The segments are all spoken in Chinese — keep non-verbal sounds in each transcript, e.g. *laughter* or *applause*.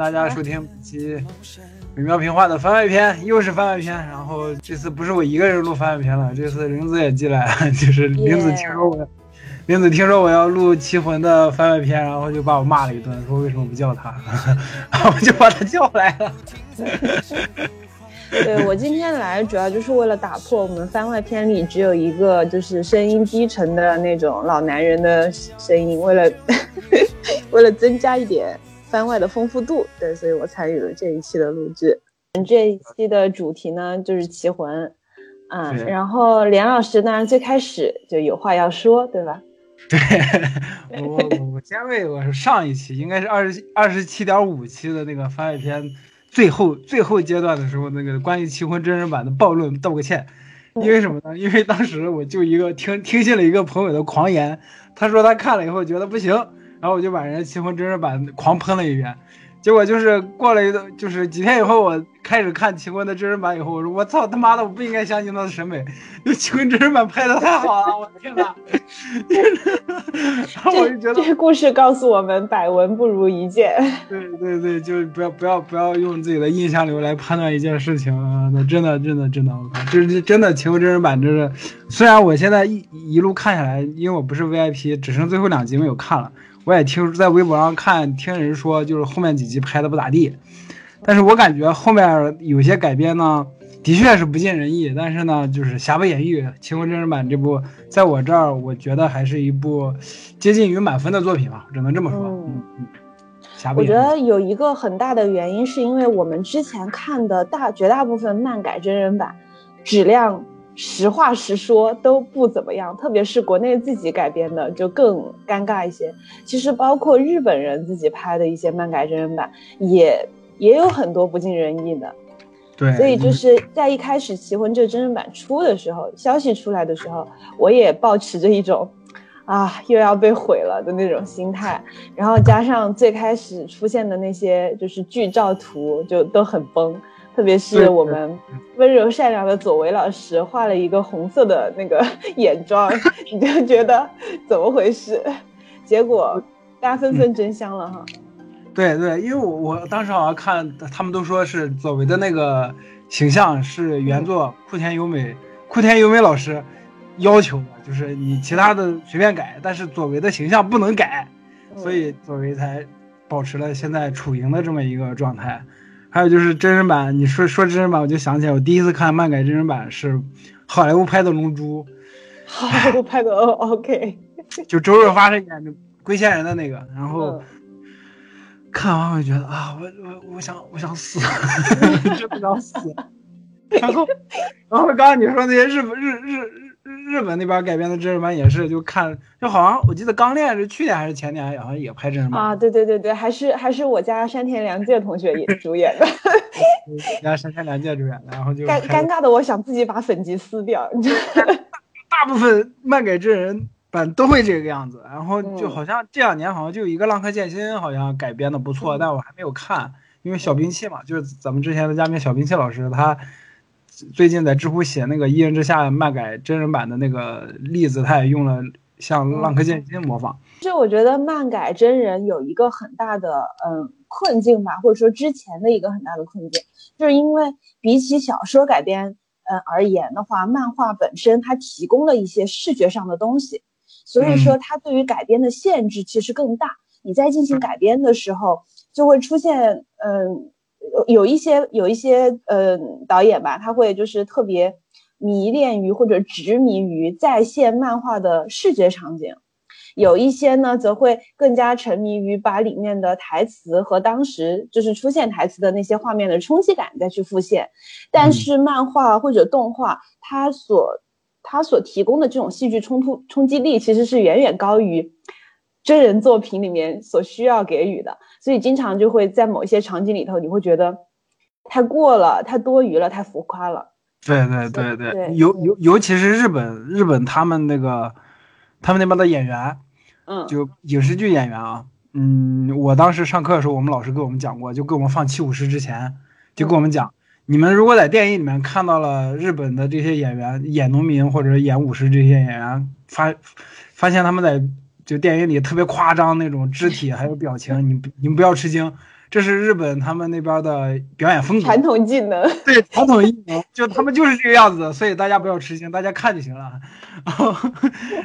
大家收听本期美妙评话的番外篇，又是番外篇。然后这次不是我一个人录番外篇了，这次玲子也进来了，*laughs* 就是玲子听说我玲子听说我要录《棋魂》的番外篇，然后就把我骂了一顿，说为什么不叫他，*laughs* 然后我就把他叫来了。*laughs* 对我今天来主要就是为了打破我们番外篇里只有一个就是声音低沉的那种老男人的声音，为了为了增加一点番外的丰富度，对，所以我参与了这一期的录制。这一期的主题呢就是棋魂，嗯，然后连老师当然最开始就有话要说，对吧？*laughs* 对我我我先为我是上一期应该是二十二十七点五期的那个番外篇最后最后阶段的时候，那个关于《棋魂》真人版的暴论道个歉。因为什么呢？因为当时我就一个听听信了一个朋友的狂言，他说他看了以后觉得不行，然后我就把人家《棋魂》真人版狂喷了一遍。结果就是过了一段，就是几天以后，我开始看《棋魂》的真人版以后，我说我操他妈的，我不应该相信他的审美，这《棋魂》真人版拍的太好了，我的天哪！*laughs* *laughs* 然后我就觉得这个故事告诉我们，百闻不如一见。*laughs* 对对对，就是不要不要不要用自己的印象流来判断一件事情啊！那真的真的真的，我靠，这这真的《棋魂》真人版，真是，虽然我现在一一路看下来，因为我不是 VIP，只剩最后两集没有看了，我也听在微博上看听人说，就是后面几集拍的不咋地，但是我感觉后面有些改编呢，的确是不尽人意，但是呢，就是瑕不掩瑜，《棋魂》真人版这部，在我这儿，我觉得还是一部接近于满分的作品吧，只能这么说。嗯嗯我觉。得有一个很大的原因，是因为我们之前看的大绝大部分漫改真人版，质量实话实说都不怎么样，特别是国内自己改编的就更尴尬一些。其实包括日本人自己拍的一些漫改真人版，也也有很多不尽人意的。对，所以就是在一开始《棋魂》这真人版出的时候，消息出来的时候，我也抱持着一种啊又要被毁了的那种心态，然后加上最开始出现的那些就是剧照图就都很崩，特别是我们温柔善良的左为老师画了一个红色的那个 *laughs* 眼妆，*laughs* 你就觉得怎么回事？结果大家纷纷争相了哈。对对，因为我我当时好像看他们都说是左为的那个形象是原作库田由美库田由美老师要求的，就是你其他的随便改，但是左为的形象不能改，所以左为才保持了现在楚莹的这么一个状态。还有就是真人版，你说说真人版，我就想起来我第一次看漫改真人版是好莱坞拍的《龙珠 *laughs* 好，莱坞拍的 OK。》，就周润发是演的龟仙人的那个，然后。嗯看完我就觉得啊，我我我想我想死，*laughs* 真的想死。*laughs* 然后，然后刚刚你说那些日本日日日日本那边改编的真人版也是，就看就好像我记得《钢炼》是去年还是前年，好像也拍真人版。啊，对对对对，还是还是我家山田凉介同学也 *laughs* 主演的，我家山田凉介主演的，然后就尴尴尬的我想自己把粉籍撕掉，*laughs* 大部分漫改真人版都会这个样子。然后就嗯好像这两年好像就有一个《浪客剑心》，好像改编的不错，嗯但我还没有看，因为小兵器嘛，就是咱们之前的嘉宾小兵器老师，他最近在知乎写那个《一人之下》漫改真人版的那个例子，他也用了像《浪客剑心》模仿。就我觉得漫改真人有一个很大的嗯困境吧，或者说之前的一个很大的困境，就是因为比起小说改编嗯而言的话，漫画本身它提供了一些视觉上的东西，所以说它对于改编的限制其实更大。你在进行改编的时候，就会出现嗯有有一些有一些呃导演吧，他会就是特别迷恋于或者执迷于在线漫画的视觉场景。有一些呢，则会更加沉迷于把里面的台词和当时就是出现台词的那些画面的冲击感再去复现。但是漫画或者动画，它所它所提供的这种戏剧冲突冲击力，其实是远远高于真人作品里面所需要给予的。所以经常就会在某一些场景里头，你会觉得太过了、太多余了、太浮夸了。对对对对，对尤尤尤其是日本日本他们那个他们那边的演员，嗯，就影视剧演员啊，嗯，我当时上课的时候，我们老师给我们讲过，就给我们放七武士之前，就跟我们讲，你们如果在电影里面看到了日本的这些演员演农民或者演武士这些演员，发发现他们在就电影里特别夸张那种肢体还有表情，你你们不要吃惊，这是日本他们那边的表演风格，传统技能。对传统技能，就他们就是这个样子，所以大家不要吃惊，大家看就行了。然后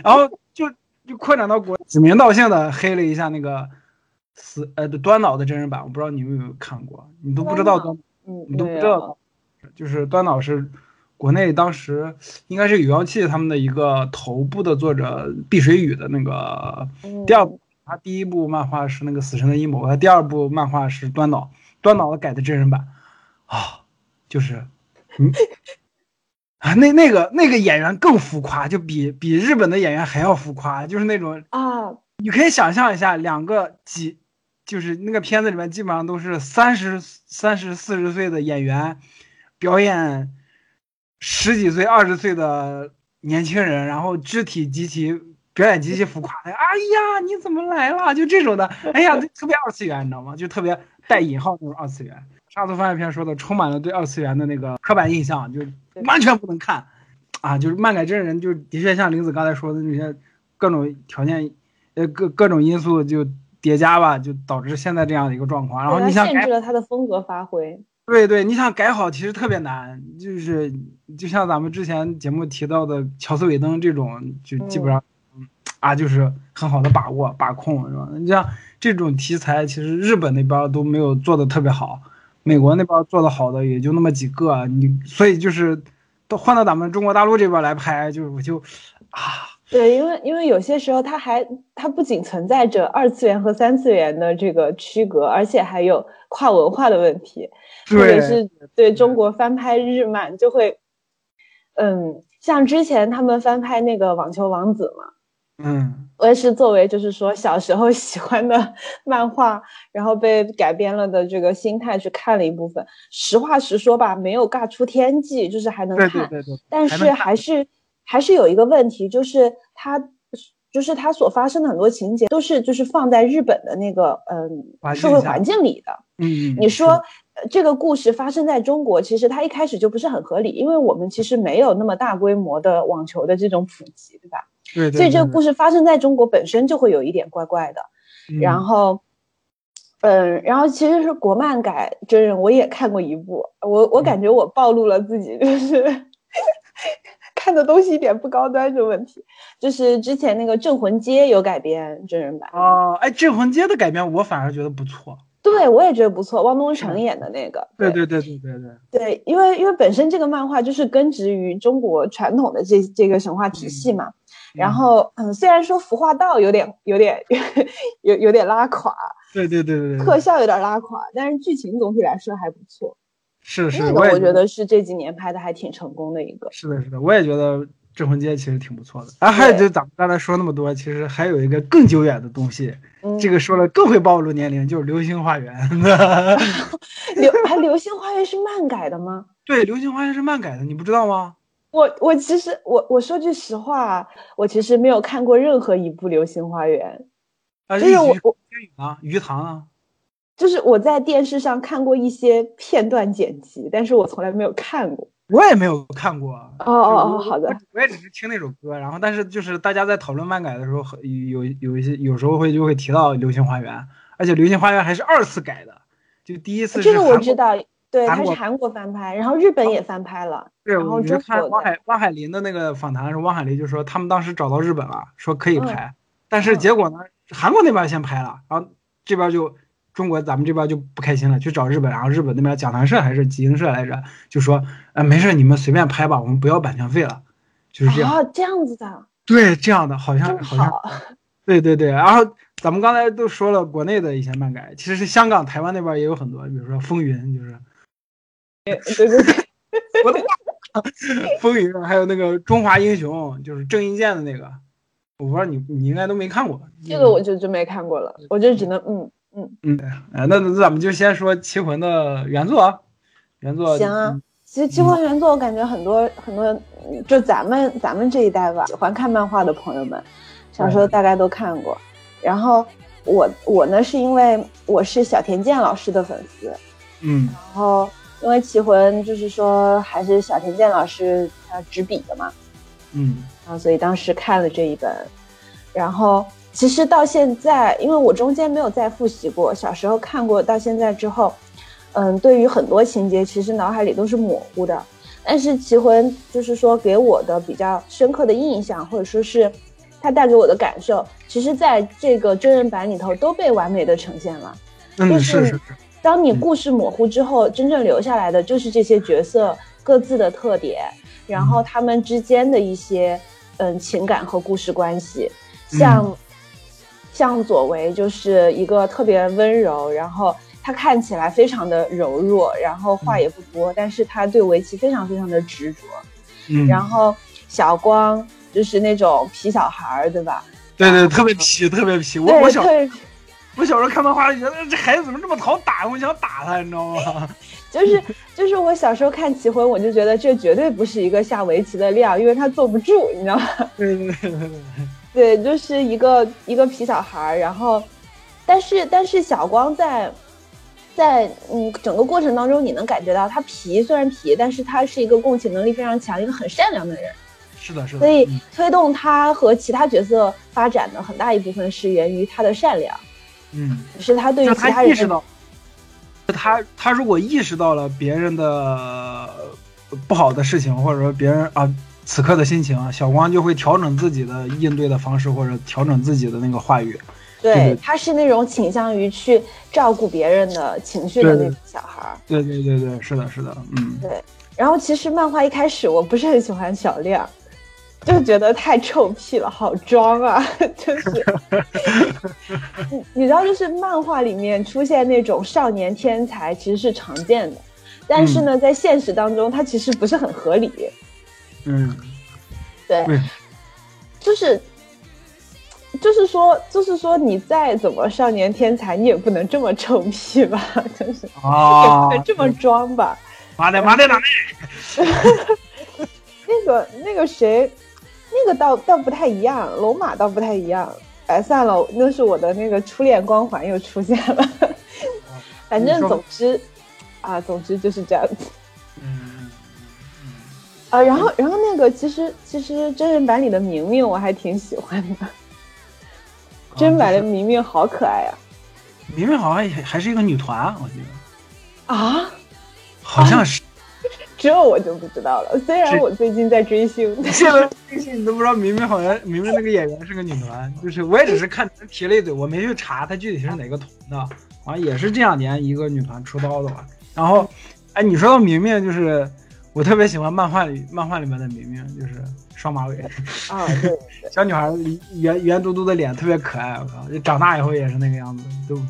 然后就就扩展到国指名道姓的黑了一下那个死呃端脑的真人版，我不知道你们有没有看过，你都不知道端，嗯，你都不知道，就是端脑是。国内当时应该是有妖气他们的一个头部的作者碧水雨的那个第二部，他第一部漫画是那个死神的阴谋，他第二部漫画是端脑，端脑的改的真人版，啊，就是，嗯，啊，那那个那个演员更浮夸，就比比日本的演员还要浮夸，就是那种啊，你可以想象一下，两个几，就是那个片子里面基本上都是三十三十四十岁的演员表演。十几岁、二十岁的年轻人，然后肢体极其表演极其浮夸的，哎呀，你怎么来了？就这种的，哎呀，特别二次元，你知道吗？就特别带引号那种二次元。上次番外篇说的，充满了对二次元的那个刻板印象，就完全不能看啊！就是漫改真人，就的确像林子刚才说的那些各种条件，呃，各各种因素就叠加吧，就导致现在这样的一个状况。然后你想限制了他的风格发挥。对对，你想改好其实特别难，就是就像咱们之前节目提到的乔斯韦登这种，就基本上，啊，就是很好的把握把控，是吧？你像这种题材，其实日本那边都没有做的特别好，美国那边做的好的也就那么几个，你所以就是都换到咱们中国大陆这边来拍，就是我就啊。对，因为因为有些时候它还它不仅存在着二次元和三次元的这个区隔，而且还有跨文化的问题，特别是对中国翻拍日漫就会，嗯，像之前他们翻拍那个《网球王子》嘛，嗯，我也是作为就是说小时候 *laughs* 喜欢的漫画，然后被改编了的这个心态去看了一部分。实话实说吧，没有尬出天际，就是还能看，但是还是。还是有一个问题，就是它，就是它所发生的很多情节都是就是放在日本的那个嗯社会环境里的。嗯，你说这个故事发生在中国，其实它一开始就不是很合理，因为我们其实没有那么大规模的网球的这种普及，对吧？对。所以这个故事发生在中国本身就会有一点怪怪的。然后，嗯，然后其实是国漫改真人，我也看过一部，我我感觉我暴露了自己，就是。看的东西一点不高端，这问题就是之前那个《镇魂街》有改编真人版。哦，哎，《镇魂街》的改编我反而觉得不错，对我也觉得不错，汪东城演的那个，对对对对对对对，因为因为本身这个漫画就是根植于中国传统的这这个神话体系嘛，然后嗯，虽然说服化道有点有点 *laughs* 有有点拉垮，对对对对对，特效有点拉垮，但是剧情总体来说还不错。是是，我也觉得是这几年拍的还挺成功的一个。是的，是的，我也觉得《镇魂街》其实挺不错的。啊，还有就咱们刚才说那么多，其实还有一个更久远的东西，这个说了更会暴露年龄，就是《流星花园》。*laughs* 流还《流星花园》是漫改的吗？对，《流星花园》是漫改的，你不知道吗？我我其实我我说句实话，我其实没有看过任何一部《流星花园》。啊，就是我我啊，鱼塘啊。就是我在电视上看过一些片段剪辑，但是我从来没有看过。我也没有看过。哦哦哦，好的。我也只是听那首歌，然后但是就是大家在讨论漫改的时候，有有一些有时候会就会提到《流星花园》，而且《流星花园》还是二次改的，就第一次这个我知道，对，它是韩国翻拍，然后日本也翻拍了。对，然后就看汪海汪海林的那个访谈的时候，汪海林就说他们当时找到日本了，说可以拍，但是结果呢，韩国那边先拍了，然后这边就。中国咱们这边就不开心了，去找日本，然后日本那边讲谈社还是集英社来着，就说，呃，没事，你们随便拍吧，我们不要版权费了，就是这样。哦，这样子的。对，这样的，好像好像。对对对，然后咱们刚才都说了国内的一些漫改，其实是香港、台湾那边也有很多，比如说《风云》，就是。对对对。我的 *laughs* 风云》，还有那个《中华英雄》，就是郑伊健的那个，我不知道你你应该都没看过。这个我就真没看过了，我就只能嗯。嗯嗯，哎，那那咱们就先说《棋魂》的原作，原作行啊。其实《棋魂》原作，我感觉很多很多，就咱们咱们这一代吧，喜欢看漫画的朋友们，小时候大概都看过。然后我我呢，是因为我是小田健老师的粉丝，嗯，然后因为《棋魂》就是说还是小田健老师他执笔的嘛，嗯，然后所以当时看了这一本，然后。其实到现在，因为我中间没有再复习过，小时候看过，到现在之后，嗯，对于很多情节，其实脑海里都是模糊的。但是《棋魂》就是说给我的比较深刻的印象，或者说是它带给我的感受，其实在这个真人版里头都被完美的呈现了。嗯，就是是是，当你故事模糊之后，真正留下来的就是这些角色各自的特点，然后他们之间的一些嗯情感和故事关系。像向佐为就是一个特别温柔，然后他看起来非常的柔弱，然后话也不多，但是他对围棋非常非常的执着。嗯，然后小光就是那种皮小孩儿，对吧？对对，特别皮，特别皮。我，我小我小时候看漫画，觉得这孩子怎么这么好打，我想打他，你知道吗？*laughs* 就是就是我小时候看棋魂，我就觉得这绝对不是一个下围棋的料，因为他坐不住，你知道吗？对对对对对，对，就是一个一个皮小孩儿，然后，但是但是小光在在嗯整个过程当中，你能感觉到他皮虽然皮，但是他是一个共情能力非常强、一个很善良的人，是的，是的。所以嗯推动他和其他角色发展的很大一部分是源于他的善良，嗯，是他对于其他人的他意识到，他他如果意识到了别人的呃不好的事情，或者说别人啊此刻的心情啊，小光就会调整自己的应对的方式，或者调整自己的那个话语。对对，他是那种倾向于去照顾别人的情绪的那种小孩儿。对对对对，是的，是的，嗯，对然后其实漫画一开始我不是很喜欢小亮，就觉得太臭屁了，好装啊！*laughs* 就是 *laughs* 你你知道，就是漫画里面出现那种少年天才其实是常见的，但是呢，在现实当中，它其实不是很合理。嗯，对为，就是就是说，就是说，你再怎么少年天才，你也不能这么臭屁吧？就是也啊不能，这么装吧？妈的妈的妈的，*laughs* 那个那个谁，那个倒倒不太一样，龙马倒不太一样。哎，算了，那是我的那个初恋光环又出现了。*laughs* 反正总之，啊，总之就是这样子。嗯啊，然后然后那个其实其实真人版里的明明我还挺喜欢的，真人版的明明好可爱呀、明明好像还还是一个女团，我记得啊！好像是。这我就不知道了。虽然我最近在追星，*laughs* 现在追星你都不知道明明好像明明那个演员是个女团，就是我也只是看人提了一嘴，我没去查她具体是哪个团的，好像也是这两年一个女团出道的吧。然后，哎，你说到明明，就是我特别喜欢漫画里漫画里面的明明，就是双马尾，啊，对，*laughs* 小女孩圆圆嘟嘟的脸特别可爱，我靠，就长大以后也是那个样子，都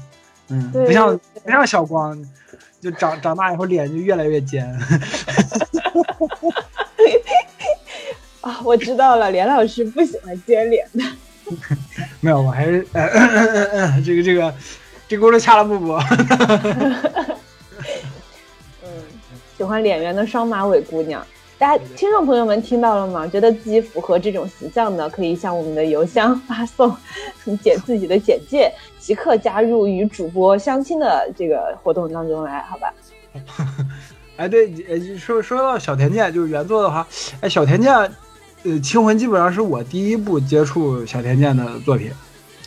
嗯，不像不像小光，就长长大以后脸就越来越尖。*laughs* 啊，我知道了，连老师不喜欢尖脸的。*laughs* 没有，我还是呃，这个这个这轱辘掐了不播。嗯，喜欢脸圆的双马尾姑娘。大家听众朋友们听到了吗？觉得自己符合这种形象的，可以向我们的邮箱发送你简自己的简介，即刻加入与主播相亲的这个活动当中来，好吧？*laughs* 哎，对，呃，说说到小田健，就是原作的话，哎，小田健，呃，《青魂》基本上是我第一部接触小田健的作品，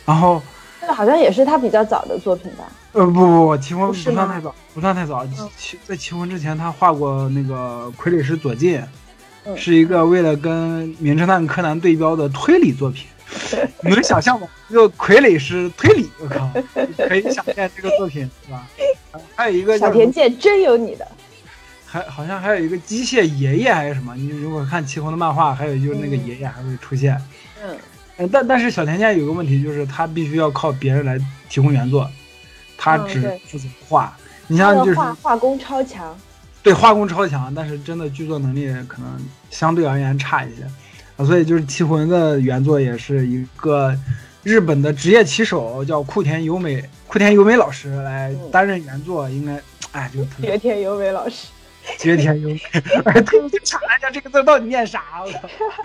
然后，这个好像也是他比较早的作品吧？呃，不不不，《青魂》不算太早，不算太早。齐在《青魂》之前，他画过那个《傀儡师左近》，嗯是一个为了跟《名侦探柯南》对标的推理作品。*laughs* 你能想象吗？一个傀儡师推理，我靠，可以想象这个作品是吧？还有一个小田健真有你的，还好像还有一个机械爷爷还是什么？你如果看齐红的漫画，还有就是那个爷爷还会出现。嗯，呃但但是小田健有个问题，就是他必须要靠别人来提供原作，他只负责画。你像就是画画工超强。对画工超强，但是真的剧作能力可能相对而言差一些啊。所以就是《棋魂》的原作也是一个日本的职业棋手，叫库田由美，库田由美老师来担任原作，应该哎就特别绝田由美老师，绝天优美，*laughs* 哎，对不起，查一下这个字到底念啥？我操，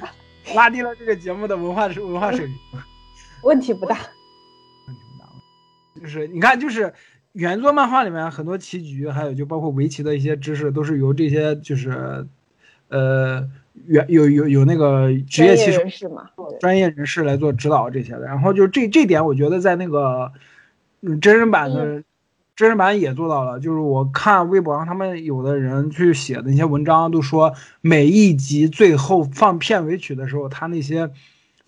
*laughs* 拉低了这个节目的文化文化水平。问题不大。就是你看，就是原作漫画里面很多棋局，还有就包括围棋的一些知识，都是由这些就是呃原有有有那个职业业棋手人士嘛，专业人士来做指导这些的。然后就这这点，我觉得在那个嗯真人版的、真人版也做到了。就是我看微博上他们有的人去写的那些文章，都说每一集最后放片尾曲的时候，他那些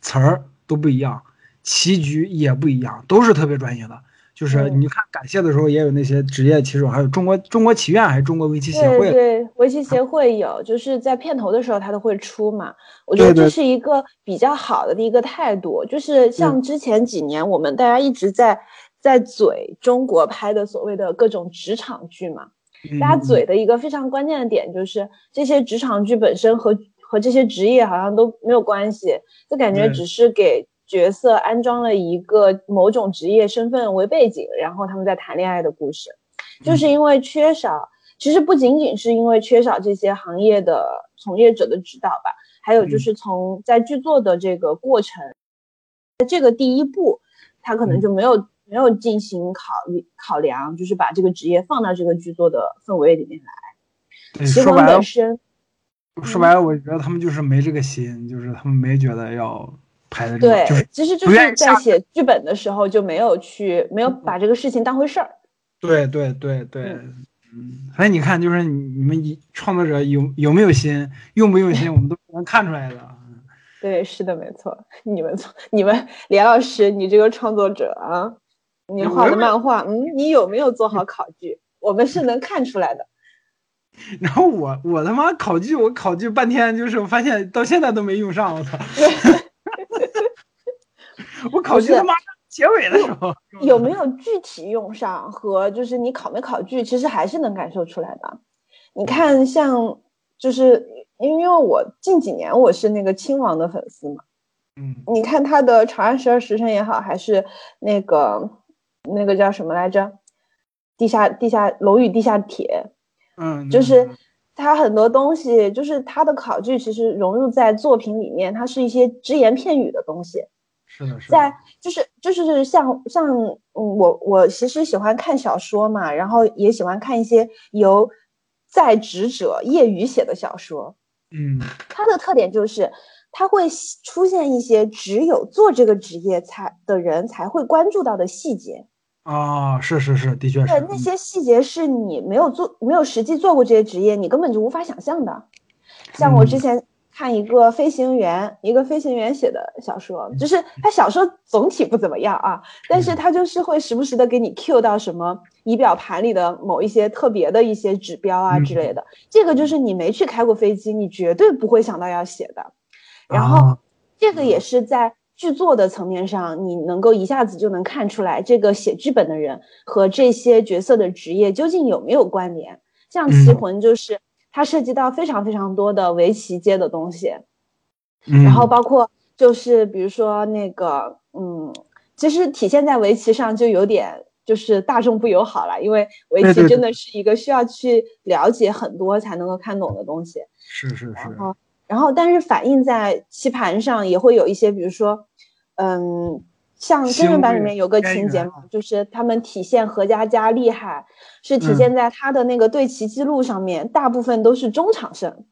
词儿都不一样，棋局也不一样，都是特别专业的。就是嗯。你看感谢的时候，也有那些职业棋手，还有中国中国棋院还是中国围棋协会，对对，围棋协会有，就是在片头的时候他都会出嘛。我觉得这。是一个比较好的一个态度，就是像之前几年我们大家一直在在嘴中国拍的所谓的各种职场剧嘛，嗯大家嘴的一个非常关键的点就是这些职场剧本身和和这些职业好像都没有关系，就感觉只是给角色安装了一个某种职业身份为背景，然后他们在谈恋爱的故事，就是因为缺少，其实不仅仅是因为缺少这些行业的从业者的指导吧，还有就是从在剧作的这个过程，这个第一步，他可能就没有。没有进行考虑考量，就是把这个职业放到这个剧作的氛围里面来。其实说白了说白了，我觉得他们就是没这个心，就是他们没觉得要拍的这个，对，就是其实就是在写剧本的时候就没有去，没有把这个事情当回事儿。对对对对，嗯，所以你看，就是你你们一创作者有有没有心，用不用心，*laughs* 我们都能看出来的。对，是的，没错。*laughs* 你们从你们连老师，你这个创作者啊，你画的漫画，嗯，你有没有做好考据？我们是能看出来的。*laughs* 然后我我他妈考据，我考据半天，就是我发现到现在都没用上，我操！我考据不是他妈结尾的时候有没 *laughs* 有具体用上和就是你考没考据，其实还是能感受出来的。你看，像就是因为因为我近几年我是那个亲王的粉丝嘛，嗯你看他的《长安十二时辰》也好，还是那个那个叫什么来着，地下地下楼宇地下铁，嗯，就是他很多东西，就是他的考据其实融入在作品里面，它是一些只言片语的东西。是的，是，在就是就是像像嗯，我我其实喜欢看小说嘛，然后也喜欢看一些由在职者业余写的小说。嗯它的特点就是，它会出现一些只有做这个职业才的人才会关注到的细节。啊，是是是，的确是对，那些细节是你没有做、没有实际做过这些职业，你根本就无法想象的。像我之嗯前看一个飞行员，一个飞行员写的小说，就是他小说总体不怎么样啊，但是他就是会时不时的给你 cue 到什么仪表盘里的某一些特别的一些指标啊之类的。这个就是你没去开过飞机，你绝对不会想到要写的。然后啊这个也是在剧作的层面上，你能够一下子就能看出来，这个写剧本的人和这些角色的职业究竟有没有关联。像《棋嗯魂》就是它涉及到非常非常多的围棋界的东西，嗯。然后包括就是比如说那个，嗯，其实体现在围棋上就有点就是大众不友好了，因为围棋真的是一个需要去了解很多才能够看懂的东西。是是是。然，后，然后但是反映在棋盘上也会有一些，比如说，嗯，像真人版里面有个情节嘛，就是他们体现何家家厉害，是体现在他的那个对棋记录上面，大部分都是中场胜，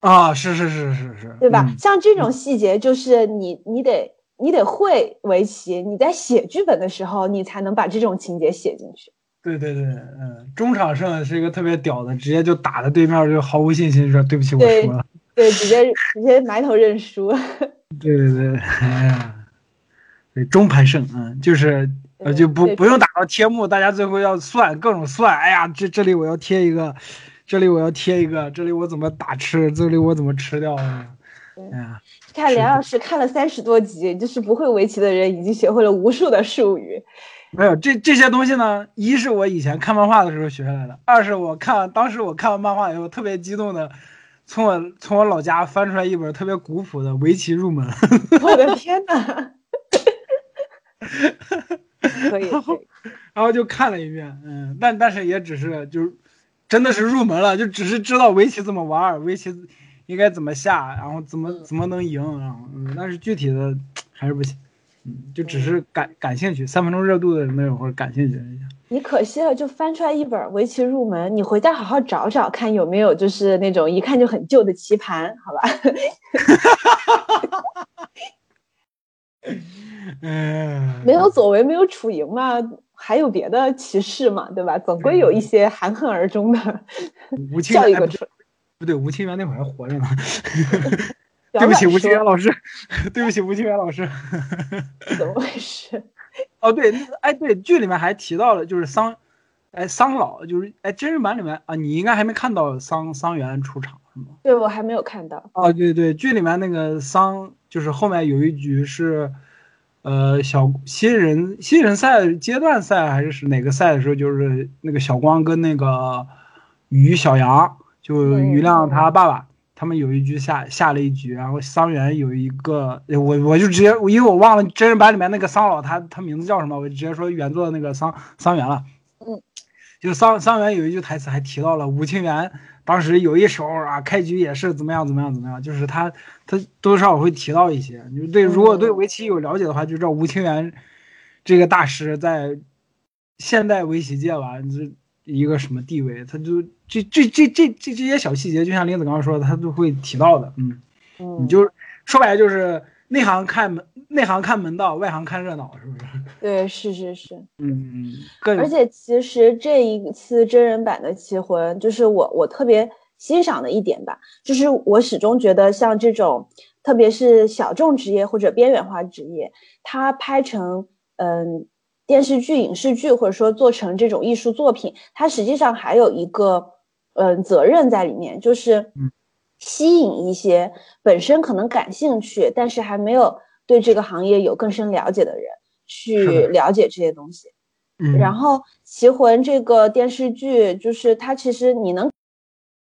啊，是是是是是，对吧？嗯像这种细节，就是你你得你得会围棋，你在写剧本的时候，你才能把这种情节写进去。对对对，嗯，中场胜是一个特别屌的，直接就打的对面就毫无信心，说对不起，我输了。对，直接直接埋头认输。*laughs* 对对对，哎呀，对中盘胜，嗯，就是呃就不不用打到贴幕，大家最后要算各种算，哎呀，这这里我要贴一个，这里我要贴一个，这里我怎么打吃，这里我怎么吃掉啊？哎呀，看梁老师看了三十多集，就是不会围棋的人已经学会了无数的术语。没有这这些东西呢，一是我以前看漫画的时候学下来的，二是我看当时我看完漫画以后特别激动的，从我从我老家翻出来一本特别古朴的《围棋入门》，我的天呐！*laughs* 可以，可以，然后就看了一遍，嗯，但但是也只是就是真的是入门了，就只是知道围棋怎么玩儿，围棋应该怎么下，然后怎么怎么能赢，然后嗯，但是具体的还是不行。嗯，就只是感感兴趣，三分钟热度的那种或者感兴趣一下。你可惜了，就翻出来一本围棋入门，你回家好好找找看有没有就是那种一看就很旧的棋盘，好吧？*laughs* 嗯，没有左为没有楚莹嘛，还有别的棋士嘛，对吧？总归有一些含恨而终的吴 *laughs* 清叫一源哎不个出。不对，吴清源那会儿还活着呢。*laughs* 对不起，吴清源老师，对不起，吴清源老师。*laughs* 怎么回事？哦，对，哎，对，剧里面还提到了，就是桑，哎，桑老，就是哎，真人版里面啊，你应该还没看到桑桑原出场是吗？对我还没有看到。哦，对对，剧里面那个桑，就是后面有一局是，呃，小新人新人赛阶段赛还是是哪个赛的时候，就是那个小光跟那个于小杨，就嗯于亮他爸爸，他们有一局下下了一局，然后桑园有一个，我我就直接，因为我忘了真人版里面那个桑老他他名字叫什么，我就直接说原作的那个桑桑园了。嗯，就桑桑园有一句台词还提到了吴清源，当时有一手啊，开局也是怎么样怎么样怎么样，就是他他多少会提到一些。就对，如果对围棋有了解的话，就知道吴清源这个大师在现代围棋界吧，这一个什么地位，他就这这这这这这些小细节，就像林子刚刚说的，他都会提到的。嗯，嗯，你就说白了就是内行看门，内行看门道，外行看热闹，是不是？对，是是是。嗯嗯，更而且其实这一次真人版的《棋魂》，就是我我特别欣赏的一点吧，就是我始终觉得像这种，特别是小众职业或者边缘化职业，它拍成嗯电视剧、影视剧，或者说做成这种艺术作品，它实际上还有一个嗯责任在里面，就是嗯吸引一些本身可能感兴趣，但是还没有对这个行业有更深了解的人去了解这些东西。嗯，然后《棋魂》这个电视剧，就是它其实你能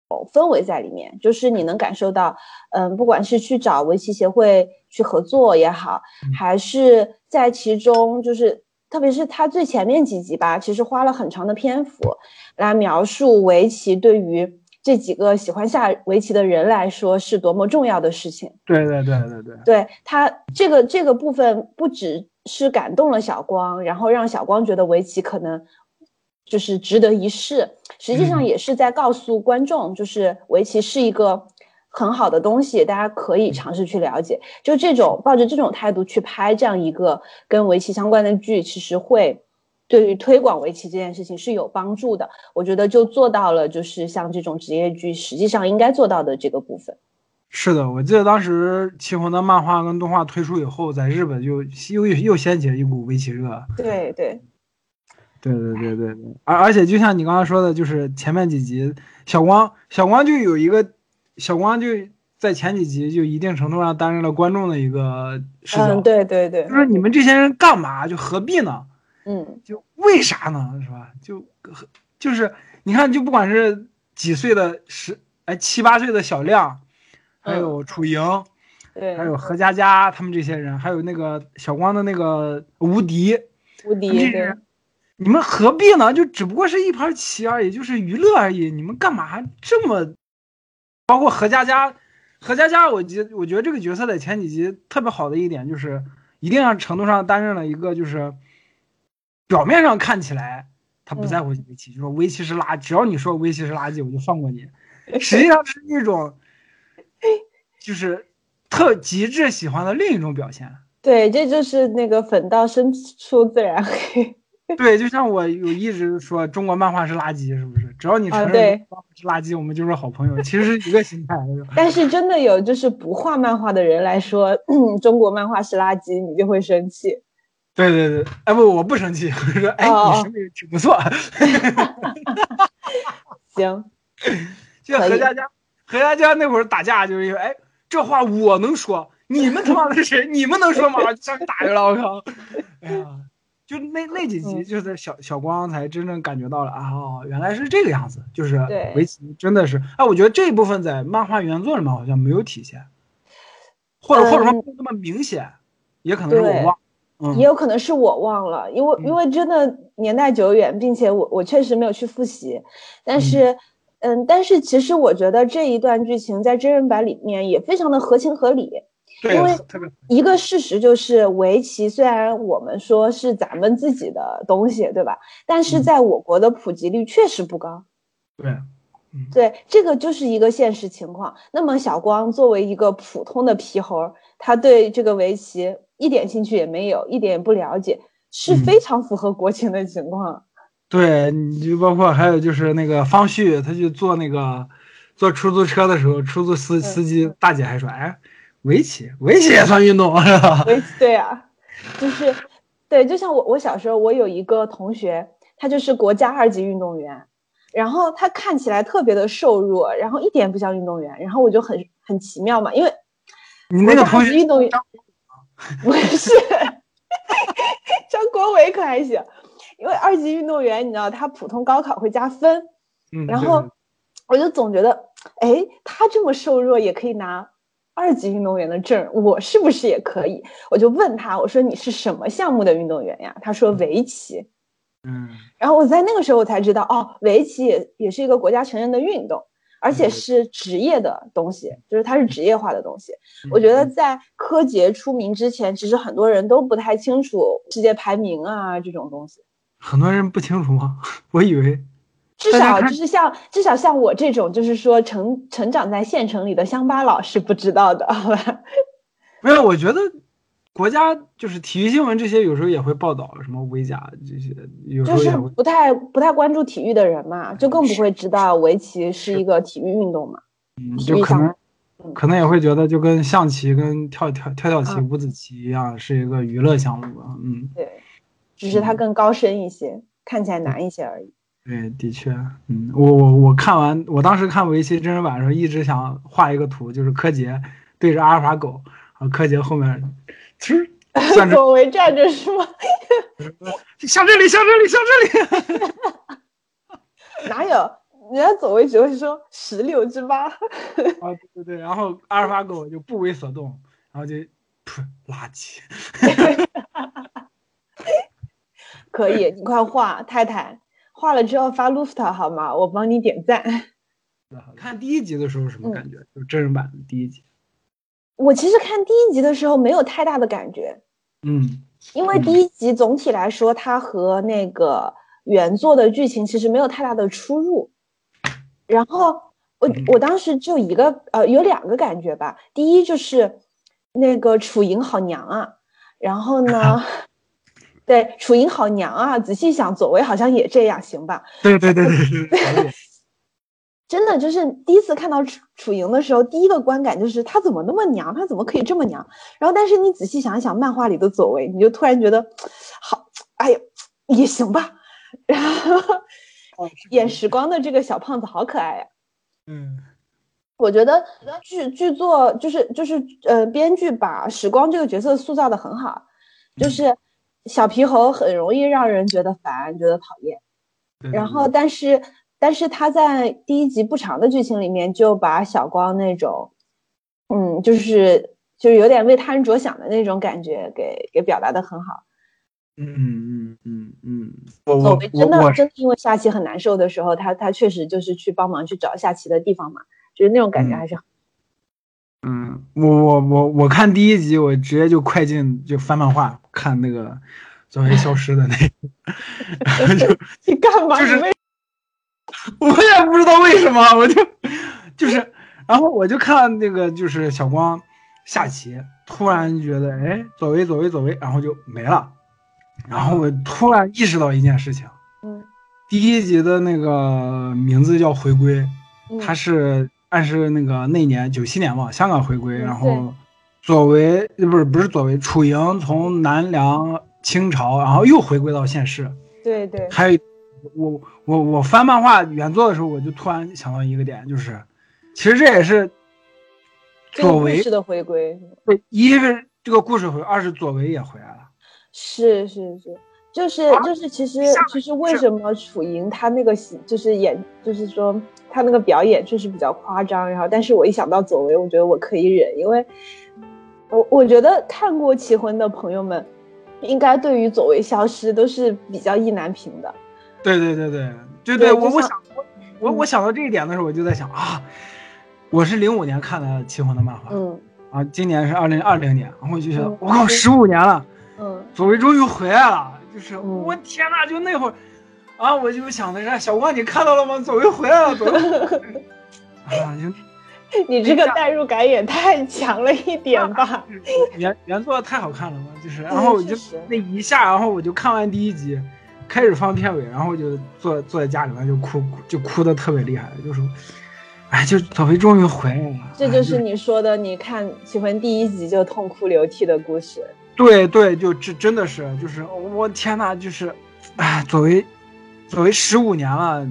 有氛围在里面，就是你能感受到，嗯，不管是去找围棋协会去合作也好，嗯还是在其中，就是特别是它最前面几集吧，其实花了很长的篇幅来描述围棋对于这几个喜欢下围棋的人来说是多么重要的事情。对对对对对，对他这个这个部分不只是感动了小光，然后让小光觉得围棋可能就是值得一试，实际上嗯也是在告诉观众，就是围棋是一个很好的东西，大家可以尝试去了解。就这种抱着这种态度去拍这样一个跟围棋相关的剧，其实会对于推广围棋这件事情是有帮助的。我觉得就做到了，就是像这种职业剧实际上应该做到的这个部分。是的，我记得当时《棋魂》的漫画跟动画推出以后，在日本就又又掀起了一股围棋热。对对。对对对对对，而而且就像你刚刚说的，就是前面几集，小光小光就有一个，小光就在前几集就一定程度上担任了观众的一个视角，嗯，对对对，就是你们这些人干嘛？就何必呢？嗯就为啥呢？是吧？就就是你看，就不管是几岁的十哎七八岁的小亮，还有楚莹，对，还有何佳佳他们这些人，还有那个小光的那个无敌，无敌你们何必呢？就只不过是一盘棋而已，就是娱乐而已。你们干嘛这么？包括何佳佳，何佳佳，我觉我觉得这个角色在前几集特别好的一点就是，一定程度上担任了一个就是，表面上看起来他不在乎围棋，就说围棋是垃，只要你说围棋是垃圾，我就放过你。实际上是一种，就是特极致喜欢的另一种表现。对，这就是那个粉到深处自然黑。*laughs* 对，就像我有一直说中国漫画是垃圾，是不是？只要你承认是垃圾，我们就是好朋友。其实是一个心态。*laughs* 但是真的有就是不画漫画的人来说，嗯 *clears throat* 中国漫画是垃圾，你就会生气。对对对，哎不，我不生气，我说哎，哦你审美挺不错。*laughs* *laughs* 行，就何家家，何家家那会儿打架就是因为，哎，这话我能说，你们他妈的是谁？你们能说吗？就上去打去了，我靠！哎呀，就那那几集，嗯就是小小光才真正感觉到了啊，哦，原来是这个样子，就是对围棋真的是，哎，我觉得这一部分在漫画原作里面好像没有体现，或者或者说嗯没有那么明显，也可能是我对忘，嗯也有可能是我忘了，因为因为真的年代久远，并且我我确实没有去复习，但是。嗯，但是其实我觉得这一段剧情在真人版里面也非常的合情合理，对因为一个事实就是，围棋虽然我们说是咱们自己的东西，对吧？但是嗯在我国的普及率确实不高。对，对，这个就是一个现实情况。那么小光作为一个普通的皮猴儿，他对这个围棋一点兴趣也没有，一点也不了解，是嗯非常符合国情的情况。对，你就包括还有就是那个方旭，他去坐那个坐出租车的时候，出租嗯司司机大姐还说：“哎，围棋，围棋也算运动是吧 *laughs* 围棋对啊，就是对，就像我我小时候，我有一个同学，他就是国家二级运动员，然后他看起来特别的瘦弱，然后一点不像运动员，然后我就很很奇妙嘛，因为？”你那个同学运动员不是张国伟可还行，因为二级运动员你知道他普通高考会加分，嗯，然后我就总觉得，哎，他这么瘦弱也可以拿二级运动员的证，我是不是也可以？我就问他，我说你是什么项目的运动员呀？他说围棋。嗯，然后我在那个时候我才知道，哦，围棋也也是一个国家承认的运动，而且嗯是职业的东西，就是它是职业化的东西。我觉得在柯洁出名之前，其实很多人都不太清楚世界排名啊这种东西。很多人不清楚吗？*laughs* 我以为至少就是像至少像我这种，就是说成成长在县城里的乡巴佬是不知道的，好吧？*laughs* 没有，我觉得国家就是体育新闻这些有时候也会报道什么围甲这些，有时就是。不太不太关注体育的人嘛，就更不会知道围棋是一个体育运动嘛。嗯，就可能嗯可能也会觉得就跟象棋、跟跳跳跳跳棋、嗯五子棋一样，是一个娱乐项目吧。嗯，对，只是它更高深一些，看起来难一些而已。对，的确，嗯，我我我看完，我当时看围棋真人版的时候，一直想画一个图，就是柯洁对着阿尔法狗，然后柯洁后面，其实 *laughs* 左为站着是吗？*laughs* 向这里，向这里，向这里。*laughs* 哪有？人家左为只会说十六之八。啊，对对对，然后阿尔法狗就不为所动，然后就噗垃圾。可以，你快画，太太画了之后发 Luft 好吗？我帮你点赞。看第一集的时候什么感觉？就是真人版的第一集。我其实看第一集的时候没有太大的感觉，嗯因为第一集总体来说它和那个原作的剧情其实没有太大的出入。然后我嗯我当时就一个呃有两个感觉吧，第一就是那个楚莹好娘啊，然后呢，*laughs* 对楚莹好娘啊，仔细想左为好像也这样，行吧？对对对对对对。*laughs* 真的就是第一次看到楚楚莹的时候，第一个观感就是她怎么那么娘，她怎么可以这么娘？然后，但是你仔细想一想，漫画里的左为，你就突然觉得，好，哎呀，也行吧。然后哦 *laughs* 演时光的这个小胖子好可爱呀、嗯我觉得剧剧作就是就是呃，编剧把时光这个角色塑造的很好，就是小皮猴很容易让人觉得烦，觉得讨厌。然后，但是但是他在第一集不长的剧情里面，就把小光那种，嗯，就是就是有点为他人着想的那种感觉给给表达的很好。嗯嗯嗯嗯，我左我真的真的因为下棋很难受的时候，他他确实就是去帮忙去找下棋的地方嘛，就是那种感觉嗯还是很嗯，我我我我看第一集，我直接就快进就翻漫画看那个作为消失的那个，*laughs* 就 *laughs* 你干嘛？就是 *laughs* 我也不知道为什么，我就就是，然后我就看那个就是小光下棋，突然觉得哎，左为左为左为，然后就没了，然后我突然意识到一件事情，嗯第一集的那个名字叫回归，嗯它是暗示那个那年九七年嘛，香港回归，嗯然后左为呃不是不是左为，楚莹从南梁清朝，然后又回归到现世。对对还有我我我翻漫画原作的时候，我就突然想到一个点，就是其实这也是左为的回归对，一是这个故事回，二是左为也回来了。是是是，就是啊就是，其实下其实为什么楚莹她那个戏就是演，就是说她那个表演确实比较夸张，然后但是我一想到左为，我觉得我可以忍，因为我我觉得看过《棋魂》的朋友们，应该对于左为消失都是比较意难平的。对对对对对对我我想我我嗯我想到这一点的时候，我就在想啊，我是零五年看的《棋魂》的漫画，嗯啊，今年是二零二零年，然后我就觉得嗯我靠，十五年了，嗯佐为终于回来了，就是嗯我天呐，就那会儿啊，我就想的是小光，你看到了吗？佐为回来了，佐为回来了 *laughs* 啊，就 *laughs* 你这个代入感也太强了一点吧？*laughs* 原原作太好看了嘛，就是，然后我就那一下，然后我就看完第一集，开始放片尾，然后就坐坐在家里面就哭，就哭的特别厉害，就说，哎，就左为终于回来了，这就是你说的，你看《棋魂》第一集就痛哭流涕的故事。对对，就这真的是，就是我天呐，就是，哎，作为作为十五年了，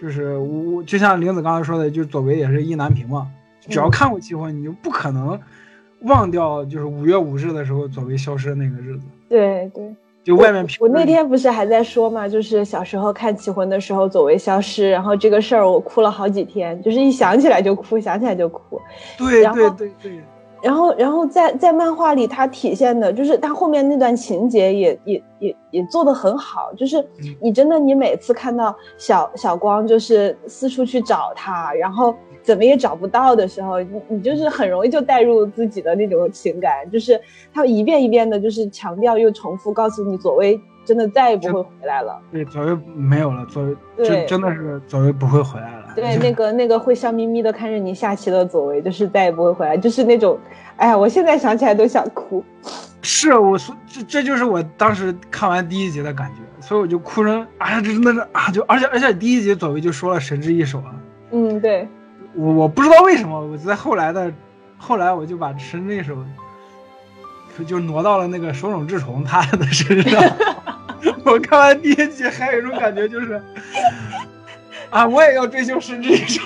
就是我就像玲子刚才说的，就作为也是意难平嘛，只要嗯看过《棋魂》，你就不可能忘掉，就是五月五日的时候左为消失的那个日子，对对，就外面评我那天不是还在说嘛，就是小时候看《棋魂》的时候，左为消失，然后这个事儿我哭了好几天，就是一想起来就哭，想起来就哭。对然后对对对，然后，然后在在漫画里，它体现的就是它后面那段情节也也也也做得很好，就是嗯你真的你每次看到小小光就是四处去找他，然后怎么也找不到的时候，你你就是很容易就带入自己的那种情感，就是他一遍一遍的，就是强调又重复告诉你左为真的再也不会回来了。对左为没有了，左为对真真的是左为不会回来了，对，那个那个会笑眯眯的看着你下棋的左为，就是再也不会回来，就是那种，哎呀，我现在想起来都想哭。是我说这这就是我当时看完第一集的感觉，所以我就哭成啊，这真的是啊，就而且而且第一集左为就说了神之一手啊，嗯，对。我我不知道为什么我在后来的后来我就把神之一手就就挪到了那个手冢治虫他的身上，*laughs* 我看完第一集还有一种感觉就是啊，我也要追求神之一手，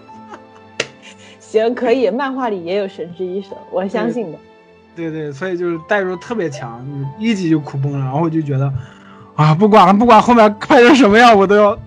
*laughs* 行，可以，漫画里也有神之一手，我相信的。对对，所以就是代入特别强，一集就哭崩了，然后我就觉得啊，不管了，不管后面拍成什么样，我都要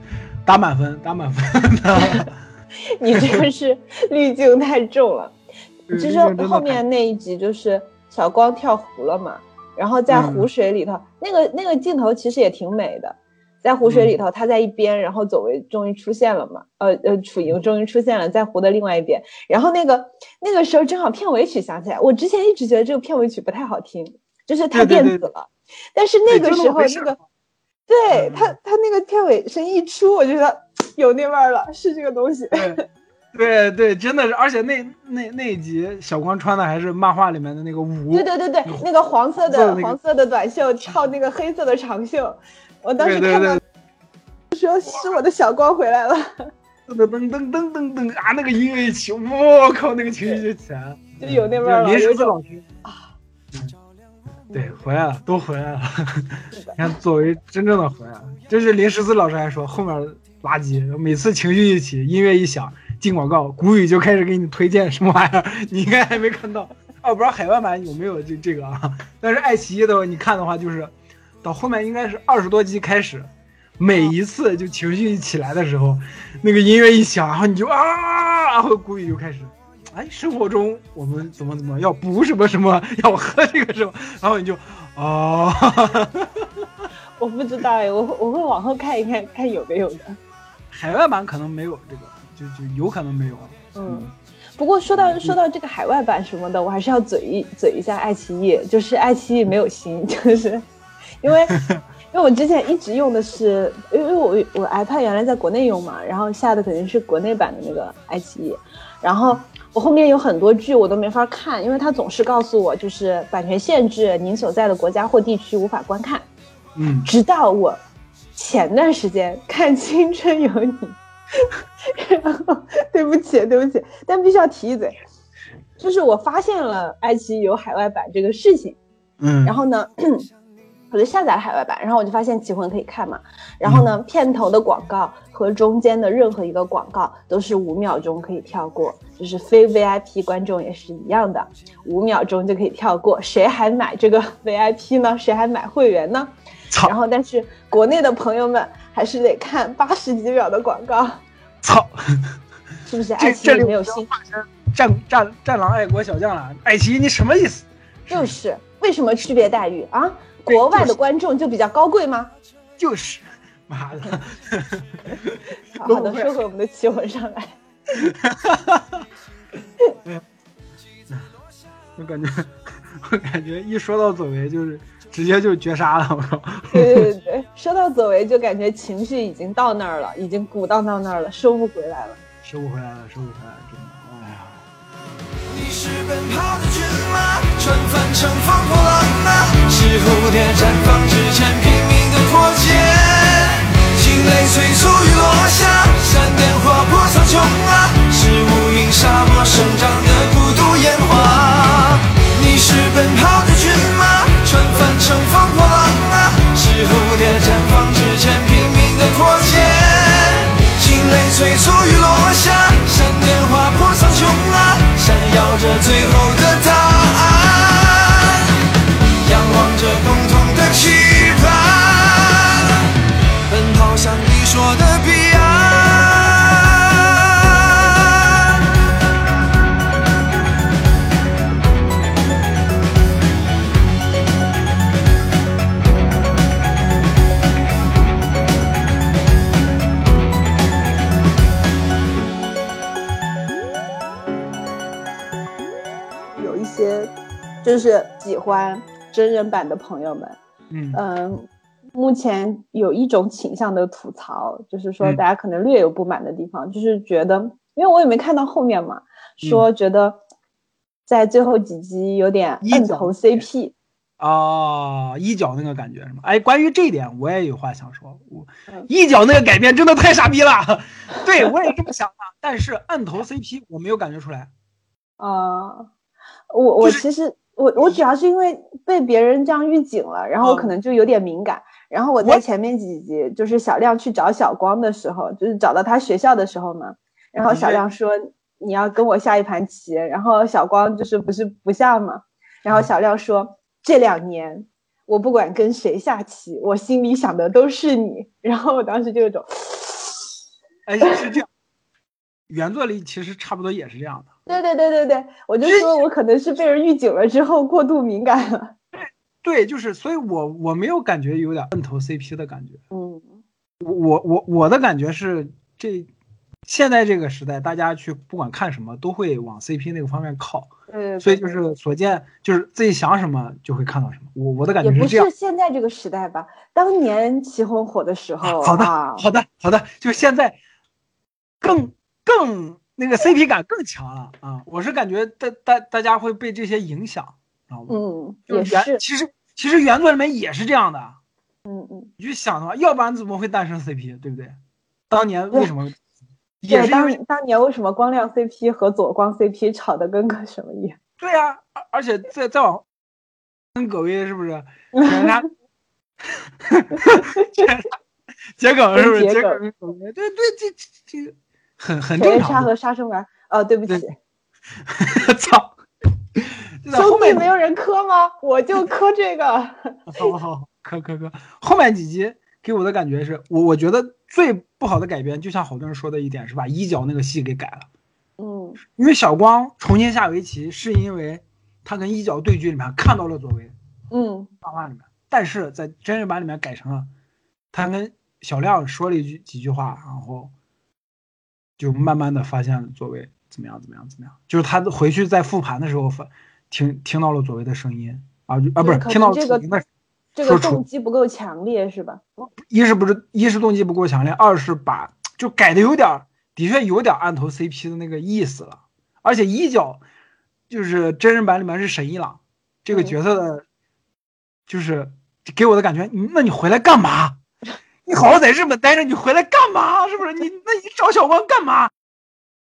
打满分，打满分。*laughs* *laughs* 你这个是 *laughs* 滤镜太重了。*laughs* 对其实滤镜真的太后面那一集就是小光跳湖了嘛，然后在嗯。湖水里头，那个那个镜头其实也挺美的，在湖水里头，他在一边，然后左为终于出现了嘛，呃呃，楚莹终于出现了，在湖的另外一边，然后那个那个时候正好片尾曲响起来，我之前一直觉得这个片尾曲不太好听，就是太对对对电子了，但是那个时候那个对他，他那个片尾声一出，我觉得有那味儿了，是这个东西。*laughs* 对对对，真的是，而且那那那一集小光穿的还是漫画里面的那个舞，对对对对，那个黄色色的那个黄色的短袖套那个黑色的长袖，我当时看到对说是我的小光回来了。噔噔噔噔噔噔啊，那个音乐一起，我靠，那个情绪就起来了，就有那味儿了林有一种十四老师嗯对，回来了，都回来了。*laughs* 你看，作为真正的回来了，就是林十四老师还说后面垃圾，每次情绪一起，音乐一响，进广告，谷雨就开始给你推荐什么玩意儿，*laughs* 你应该还没看到。哦，不知道海外版有没有这这个啊？*laughs* 但是爱奇艺的，你看的话，就是到后面应该是二十多集开始，每一次就情绪一起来的时候，*laughs* 那个音乐一响，然后你就啊，然后谷雨就开始。哎，生活中我们怎么怎么要补什么什么，要喝这个什么，然后你就，哦，我不知道哎，我我会往后看一看，看有没有的。海外版可能没有这个，就就有可能没有。嗯，不过说到说到这个海外版什么的，我还是要嘴一嘴一下爱奇艺，就是爱奇艺没有心，*laughs* 就是因为 *laughs* 因为我之前一直用的是，因为我我 iPad 原来在国内用嘛，然后下的肯定是国内版的那个爱奇艺，然后我后面有很多剧我都没法看，因为它总是告诉我就是版权限制，您所在的国家或地区无法观看。嗯，直到我前段时间看《青春有你》，*laughs* 然后对不起，对不起，但必须要提一嘴，就是我发现了爱奇艺有海外版这个事情，嗯，然后呢，*clears throat* 我就下载了海外版，然后我就发现《棋魂》可以看嘛，然后呢，片头的广告和中间的任何一个广告都是五秒钟可以跳过，就是非 VIP 观众也是一样的，五秒钟就可以跳过，谁还买这个 VIP 呢？谁还买会员呢？操然后，但是国内的朋友们还是得看八十几秒的广告，操，是不是？爱奇艺没有新，战战战狼爱国小将了，爱奇艺你什么意思？就是为什么区别待遇啊？国外的观众就比较高贵吗？就是，妈的，好 *laughs* 好的，说回我们的奇闻上来。*laughs* 我感觉，我感觉一说到左为，就是直接就绝杀了。我靠！*laughs* 对对对对，说到左为，就感觉情绪已经到那儿了，已经鼓荡到那儿了，收不回来了。收不回来了，收不回来了，真的，哎呀！你是奔跑的骏马，船帆乘风破浪啊，是蝴蝶绽放之前拼命的破茧，惊雷催促雨落下，闪电划破苍穹啊，是无垠沙漠生长的孤独烟花。你是奔跑的船帆乘风破浪啊，是蝴蝶绽放之前拼命的破茧，惊雷催促雨落下，闪电划破苍穹啊，闪耀着最后的就是喜欢真人版的朋友们，嗯嗯，目前有一种倾向的吐槽，就是说嗯大家可能略有不满的地方，就是觉得，因为我也没看到后面嘛，嗯说觉得在最后几集有点一角摁头 CP，啊，一角那个感觉是吗？哎，关于这一点我也有话想说。我嗯一角那个改编真的太傻逼了，*laughs* 对我也这么想的。但是摁头 CP 我没有感觉出来。*laughs* 啊、我我就是其实我我主要是因为被别人这样预警了，然后我可嗯。能就有点敏感。然后我我在前面几集，就是小亮去找小光的时候，就是找到他学校的时候嘛，然后小亮说你要跟我下一盘棋，然后小光就是不是不下嘛，然后嗯。小亮说这两年我不管跟谁下棋，我心里想的都是你。*laughs* 然后我当时就有种，哎，是这样，原作里其实差不多也是这样的。对对对对对，我就说我可能是被人预警了之后过度敏感了。*laughs* 对，就是，所以我我没有感觉有点摁头 CP 的感觉。嗯。我我我我的感觉是，这现在这个时代，大家去不管看什么，都会往 CP 那个方面靠，嗯，所以就是所见，就是自己想什么就会看到什么。我我的感也不觉是这样是。现在这个时代吧，当年棋魂火的时候，好的啊，好的，好的，就是现在更更那个 CP 感更强了啊！我是感觉大大大家会被这些影响，知道吗？嗯，也就是原，其实其实原作里面也是这样的。嗯嗯，你去想的话，要不然怎么会诞生 CP，对不对？当年为什么？也，是因为当当年为什么光亮 CP 和左光 CP 吵得跟个什么一样？对呀、而而且再再往跟葛威是不是？*laughs* *laughs* 全他全他桔梗是不是？桔梗对对，这这这很很铁正常。人沙和杀生丸，哦，对不起，*laughs* 操！兄弟没有人磕吗？我就磕这个。*laughs* 好好好，磕磕磕。后面几集给我的感觉是我我觉得最不好的改编，就像好多人说的一点是把一角那个戏给改了。嗯因为小光重新下围棋，是因为他跟一角对局里面看到了左为嗯漫画里面，但是在真人版里面改成了他跟小亮说了一句几句话，然后就慢慢的发现了左为怎么样怎么样怎么样，就是他回去在复盘的时候发听听到了左为的声音啊就啊不是听到能这个这个动机不够强烈是吧？一是不是一是动机不够强烈，二是把就改的有点儿，的确有点儿按头 CP 的那个意思了。而且一角就是真人版里面是沈一郎这个嗯角色的，就是给我的感觉，那你回来干嘛？你好好在日本待着，你回来干嘛？是不是？你那你找小光干嘛？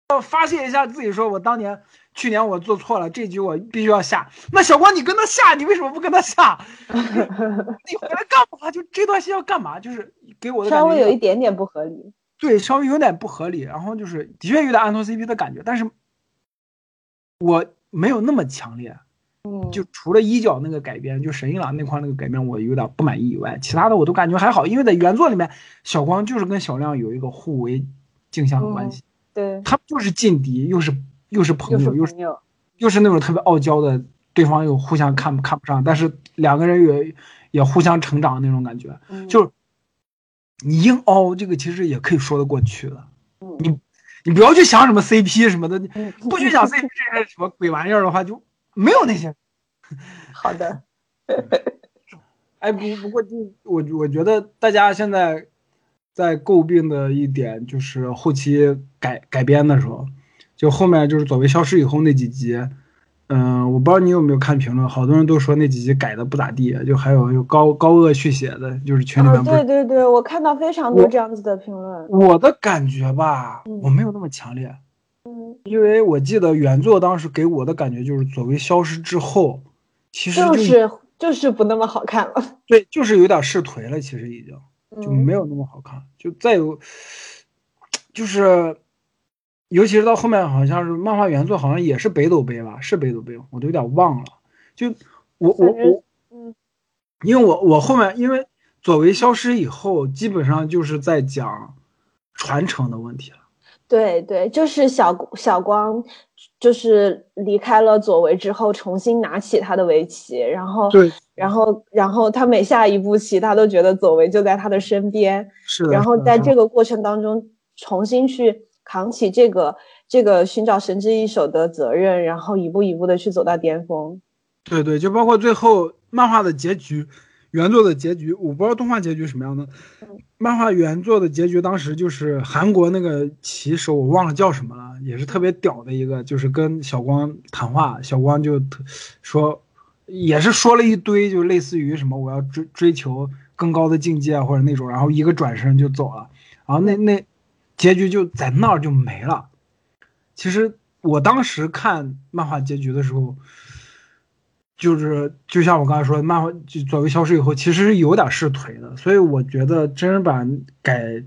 要发泄一下自己，说我当年去年我做错了，这局我必须要下。那小光你跟他下，你为什么不跟他下？你回来干嘛？就这段戏要干嘛？就是给我的稍微有一点点不合理。对，稍微有点不合理，然后就是的确有点安托 CP 的感觉，但是我没有那么强烈。嗯，就除了一角那个改编，就神一郎那块那个改编，我有点不满意以外，其他的我都感觉还好，因为在原作里面，小光就是跟小亮有一个互为镜像的关系，对，他们就是劲敌，又是又是朋又是友，又是。又是那种特别傲娇的，对方又互相看不看不上，但是两个人也也互相成长那种感觉。嗯就是你硬凹这个其实也可以说得过去的。嗯你你不要去想什么 CP 什么的，不去想 CP 这些什么鬼玩意儿的话，就没有那些。*laughs* 好的，哎，不不过就我我觉得大家现在在诟病的一点就是后期改改编的时候，就后面就是左为消失以后那几集，嗯、我不知道你有没有看评论，好多人都说那几集改的不咋地，就还有有高高恶续写的，就是群里哦面，不是。对对对，我看到非常多这样子的评论。我的感觉吧，嗯我没有那么强烈，嗯，因为我记得原作当时给我的感觉就是左为消失之后，其实就就是就是不那么好看了。*laughs* 对，就是有点试颓了，其实已经。就嗯没有那么好看。就再有，就是，尤其是到后面，好像是漫画原作，好像也是北斗杯吧？是北斗杯吗，我都有点忘了。就我我我，嗯因为我我后面因为佐为消失以后，基本上就是在讲传承的问题了。对对，就是小小光，就是离开了左为之后，重新拿起他的围棋，然后对，然后然后他每下一步棋，他都觉得左为就在他的身边，是的。然后在这个过程当中，重新去扛起这个这个寻找神之一手的责任，然后一步一步的去走到巅峰。对对，就包括最后漫画的结局，原作的结局，我不知道动画结局什么样的。漫画原作的结局，当时就是韩国那个棋手，我忘了叫什么了，也是特别屌的一个，就是跟小光谈话，小光就说，也是说了一堆，就类似于什么我要追追求更高的境界啊或者那种，然后一个转身就走了，然后那那结局就在那儿就没了。其实我当时看漫画结局的时候。就是就像我刚才说的，漫画就左为消失以后，其实是有点是颓的，所以我觉得真人版改，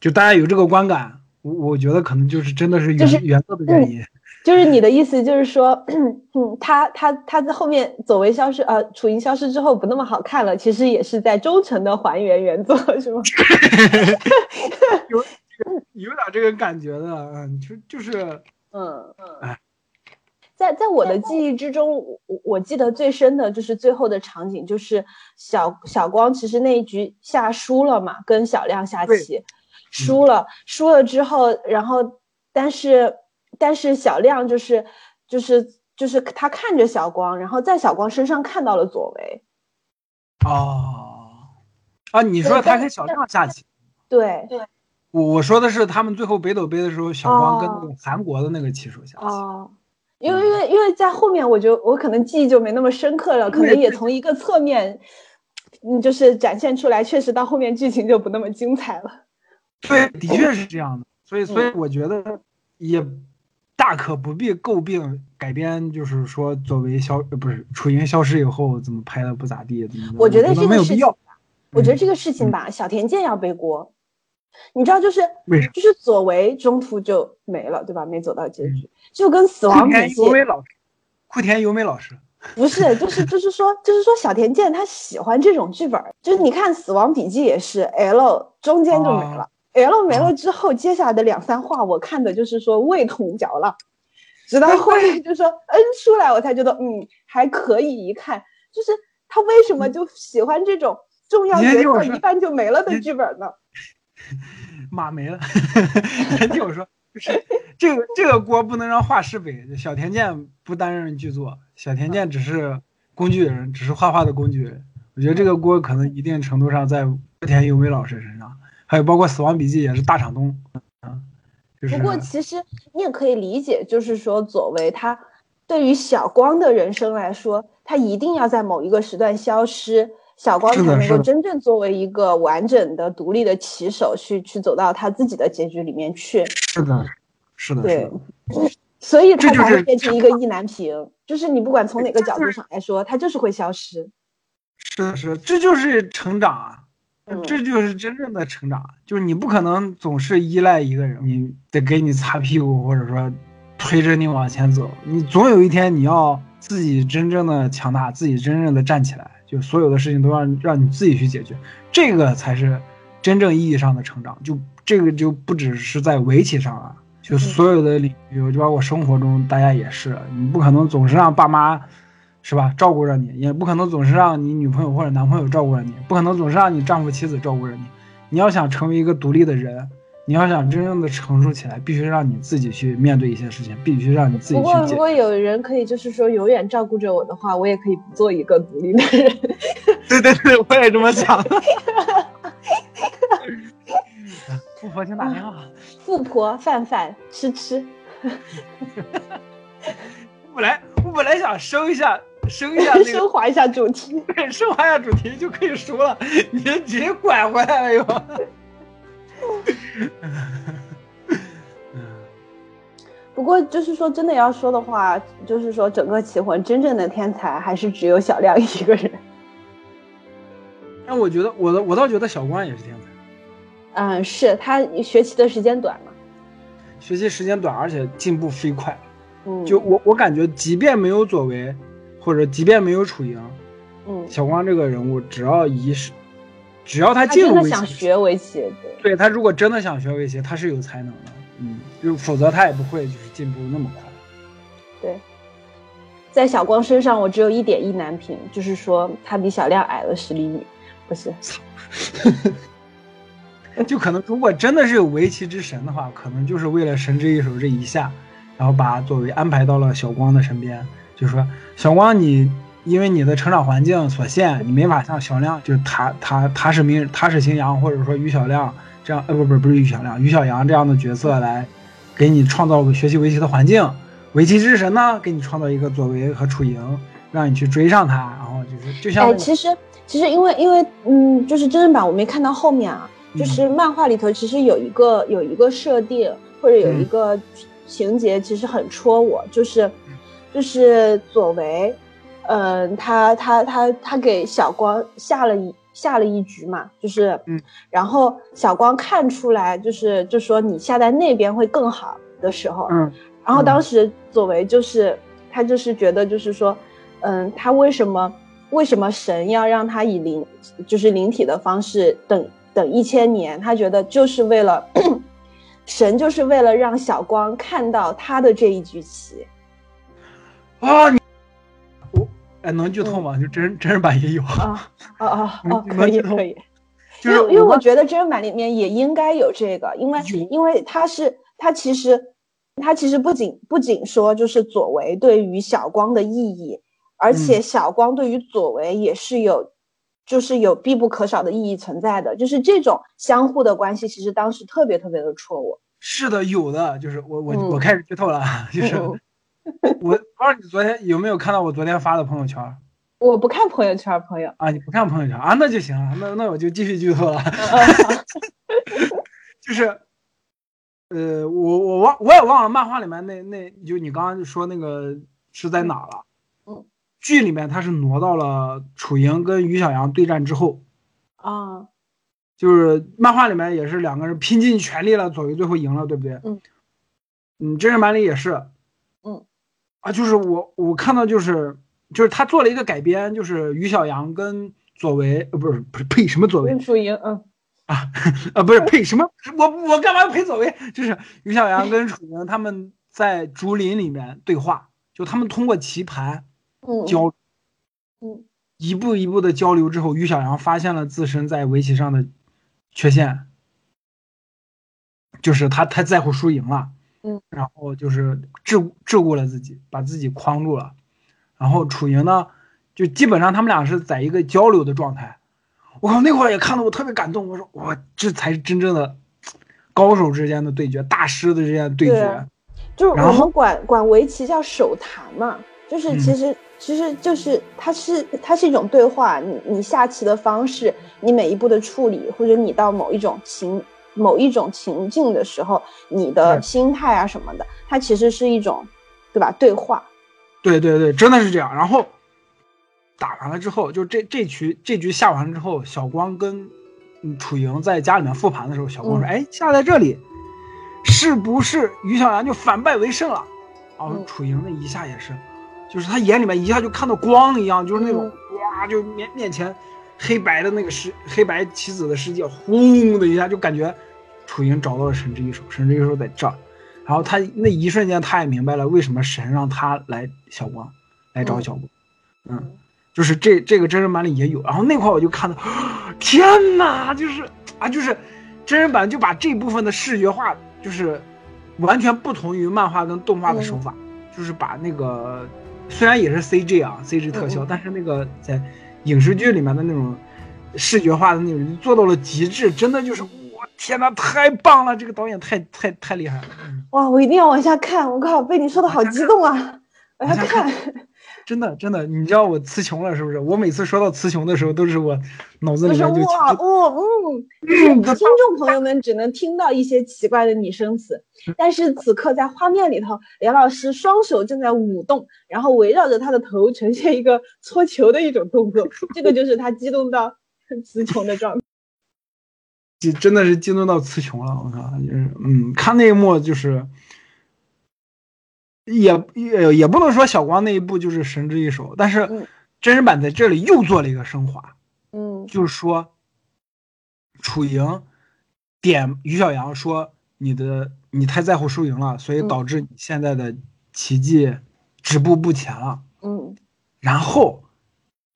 就大家有这个观感，我我觉得可能就是真的是原、就是原作的原因。*laughs* 就是你的意思，就是说，嗯，他他他在后面走为消失，呃，楚莹消失之后不那么好看了，其实也是在忠诚的还原原作，是吗？*laughs* *laughs* 有点这个感觉的，嗯，就就是嗯嗯哎。在在我的记忆之中，我我我记得最深的就是最后的场景，就是小小光其实那一局下输了嘛，跟小亮下棋，输了，输了之后，然后但是但是小亮就是就是就是他看着小光，然后在小光身上看到了左为，哦啊，你说他跟小亮下棋，对对我我说的是他们最后北斗杯的时候，小光跟那哦个韩国的那个棋手下棋。哦。因为因为因为在后面，我就我可能记忆就没那么深刻了，可能也从一个侧面，嗯，就是展现出来，确实到后面剧情就不那么精彩了。对，的确是这样的，所以所以嗯我觉得也大可不必诟病改编，就是说作为消呃不是楚莹消失以后怎么拍的不咋地，怎么的我觉得这个事情有必要。我觉得这个事情吧，小田健要背锅。你知道，就是就是左为中途就没了，对吧？没走到结嗯局，就跟死亡笔记由美老师，库田由美老师，不是，就是就是说，就是说小田健他喜欢这种剧本儿，就是你看《死亡笔记》也是 L 中间就没了、l 没了之后，接下来的两三话我看的就是说味同嚼蜡，直到后面就说 N 出来，我才觉得嗯还可以一看，就是他为什么就喜欢这种重要角色一半就没了的剧本呢？*laughs* 马没了。你听我说，就是这个这个锅不能让画师背，小田健不担任剧作，小田健只是工具人，只是画画的工具人。我觉得这个锅可能一定程度上在福田由美老师身上，还有包括《死亡笔记》也是大厂东，啊，不过其实你也可以理解，就是说左为他对于小光的人生来说，他一定要在某一个时段消失，小光才能够真正作为一个完整的、独立的棋手去去走到他自己的结局里面去。是的，是的，对，所以他才会变成一个意难平，就是你不管从哪个角度上来说，他就是会消失。是的，是的，这就是成长啊。嗯这就是真正的成长，就是你不可能总是依赖一个人，你得给你擦屁股，或者说推着你往前走。你总有一天你要自己真正的强大，自己真正的站起来，就所有的事情都让让你自己去解决，这个才是真正意义上的成长。就这个就不只是在围棋上啊，就所有的领域，就包括生活中，大家也是，你不可能总是让爸妈。是吧？照顾着你，也不可能总是让你女朋友或者男朋友照顾着你，不可能总是让你丈夫妻子照顾着你。你要想成为一个独立的人，你要想真正的成熟起来，必须让你自己去面对一些事情，必须让你自己不过，去。如果有人可以就是说永远照顾着我的话，我也可以不做一个独立的人。对对对，我也这么想。*laughs* 富婆请打电话。富婆范范吃吃，我本来我本来想升一下升一下 *laughs* 那个升华一下主题。对，升华一下主题就可以说了，你直接拐回来了又。*laughs* 不过就是说，真的要说的话，就是说整个棋魂真正的天才还是只有小亮一个人。但我觉得我的我倒觉得小光也是天才，嗯，是他学习的时间短嘛。学习时间短，而且进步飞快。嗯，就我我感觉，即便没有左为，或者即便没有楚莹，嗯，小光这个人物，只要一是，只要他进入围棋，想学围棋，对。对他如果真的想学围棋，他是有才能的，嗯，就否则他也不会就是进步那么快。对，在小光身上，我只有一点意难平，就是说他比小亮矮了十厘米，不是？*laughs* 就可能如果真的是有围棋之神的话，可能就是为了神之一手这一下，然后把作为安排到了小光的身边，就说小光你因为你的成长环境所限，你没法像小亮就是他他他是明他是新阳或者说于小亮这样呃不不不是于小亮于小阳这样的角色来给你创造个学习围棋的环境，围棋之神呢给你创造一个左为和楚莹，让你去追上他，然后就是就像哎，其实其实因为因为嗯，就是真人版我没看到后面啊，嗯就是漫画里头其实有一个有一个设定或者有一嗯。个情节，其实很戳我，就是就是左为，嗯、他他他他给小光下了一下了一局嘛，就是嗯，然后小光看出来，就是就说你下在那边会更好的时候，嗯然后嗯当时左为就是他就是觉得就是说，嗯，他为什么为什么神要让他以灵就是灵体的方式等等一千年？他觉得就是为了神就是为了让小光看到他的这一局棋。啊你我哎能剧透吗？就真人真人版也有，*laughs* 啊啊啊啊，可以可以，就是因为因为我觉得真人版里面也应该有这个，因为有因为他是他其实他其实不仅不仅说就是左为对于小光的意义，而且嗯。小光对于左为也是有就是有必不可少的意义存在的，就是这种相互的关系，其实当时特别特别的戳我。是的，有的，就是我我、嗯。我开始剧透了，啊 *laughs* 就是、嗯 *laughs* 我不知道你昨天有没有看到我昨天发的朋友圈我不看朋友圈，朋友。啊？你不看朋友圈啊？那就行了，那那我就继续剧透了 *laughs* *laughs* 就是，呃，我我忘我也忘了漫画里面那那就你刚刚说那个是在哪了？嗯，剧里面他是挪到了楚莹跟于小阳对战之后，啊，就是漫画里面也是两个人拼尽全力了，左右最后赢了，对不对？嗯，嗯，真人版里也是，嗯，啊，就是我我看到就是就是他做了一个改编，就是于小阳跟左为呃不是不是呸什么左为温楚莹，嗯。啊啊 *laughs* 不是呸什么我我干嘛要呸左为？就是于小阳跟楚莹他们在竹林里面对话，就他们通过棋盘嗯，交嗯。一步一步的交流之后，于小阳发现了自身在围棋上的缺陷，就是他太在乎输赢了，嗯，然后就是桎桎梏了自己，把自己框住了，然后楚莹呢，就基本上他们俩是在一个交流的状态，我靠，那会儿也看得我特别感动，我说哇，这才是真正的高手之间的对决，大师的之间的对对决，就是我们管管围棋叫手谈嘛，就是嗯。其实、其实就是它是它是一种对话，你你下棋的方式，你每一步的处理，或者你到某一种情某一种情境的时候，你的嗯心态啊什么的，它其实是一种，对吧？对话，对对对，真的是这样。然后打完了之后，就这这局这局下完了之后，小光跟嗯楚莹在家里面复盘的时候，小光说：“嗯哎，下在这里，是不是于小阳就反败为胜了？”然后嗯楚莹那一下也是，就是他眼里面一下就看到光一样，就是那种、嗯哇，就面面前黑白的那个世黑白棋子的世界，轰的一下就感觉楚莹找到了神之一手，神之一手在这儿。然后他那一瞬间，他也明白了为什么神让他来小光，来找嗯小光，嗯，就是这这个真人版里也有。然后那块我就看到，天哪，就是啊，就是真人版就把这部分的视觉化，就是完全不同于漫画跟动画的手法，就是把那个虽然也是 CG 啊，CG 特效，但是那个在影视剧里面的那种视觉化的那种做到了极致，真的就是我天呐，太棒了！这个导演太太太厉害了，嗯，哇，我一定要往下看！我靠，被你说的好激动啊！往下看看，*laughs* 真的真的，你知道我词穷了是不是？我每次说到词穷的时候，都是我脑子就是里面就哇哦嗯，*clears throat* 就是嗯听众朋友们只能听到一些奇怪的拟声词，但是此刻在画面里头，梁老师双手正在舞动，然后围绕着他的头呈现一个搓球的一种动作，*laughs* 这个就是他激动到 *laughs* 词穷的状态。就真的是激动到词穷了，我靠，就是嗯，看那一幕就是，也也也不能说小光那一部就是神之一手，但是嗯真人版在这里又做了一个升华，嗯就是说，楚莹点于小阳说你的你太在乎输赢了，所以嗯导致你现在的奇迹止步不前了。嗯，然后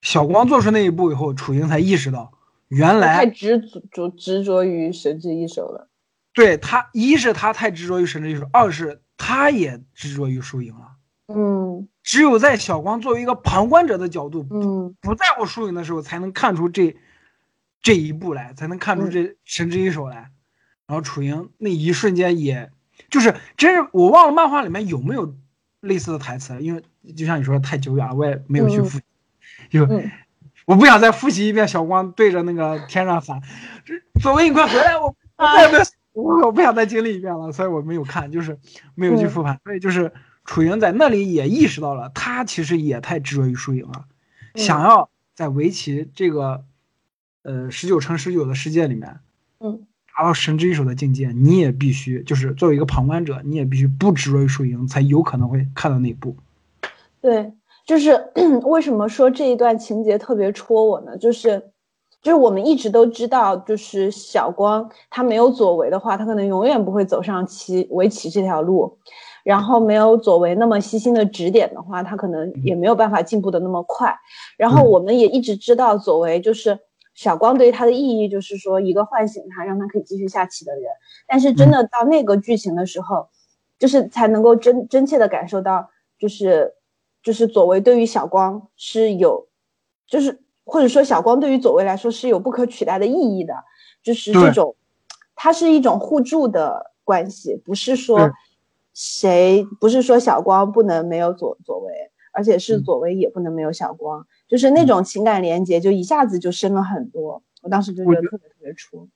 小光做出那一步以后，楚莹才意识到原来太执着执着于神之一手了。对他，一是他太执着于神之一手，二是他也执着于输赢了。嗯只有在小光作为一个旁观者的角度，嗯不在乎输赢的时候，才能看出这这一步来，才能看出这神之一手来。然后楚莹那一瞬间也，就是真是我忘了漫画里面有没有类似的台词，因为就像你说的太久远了，我也没有去嗯复习。就嗯我不想再复习一遍，小光对着那个天上喊：“这左为你快回来！”我我再也没有，我我不想再经历一遍了，所以我没有看，就是没有去复盘。所以就是楚莹在那里也意识到了，他其实也太执着于输赢了，嗯想要在围棋这个呃十九乘十九的世界里面嗯达到神之一手的境界，你也必须就是作为一个旁观者，你也必须不执着于输赢，才有可能会看到那一步。对，就是 *clears throat* 为什么说这一段情节特别戳我呢？就是，就是我们一直都知道，就是小光他没有左为的话，他可能永远不会走上棋围棋这条路。然后没有左为那么细心的指点的话，他可能也没有办法进步的那么快。然后我们也一直知道，左为就是小光对于他的意义，就是说一个唤醒他，让他可以继续下棋的人。但是真的到那个剧情的时候，就是才能够真真切的感受到，就是就是左为对于小光是有，就是或者说小光对于左为来说是有不可取代的意义的，就是这种，它是一种互助的关系，不是说谁不是说小光不能没有左左为，而且是嗯。左为也不能没有小光，就是那种情感连接就一下子就深了很多，我当时就觉得特别特别戳，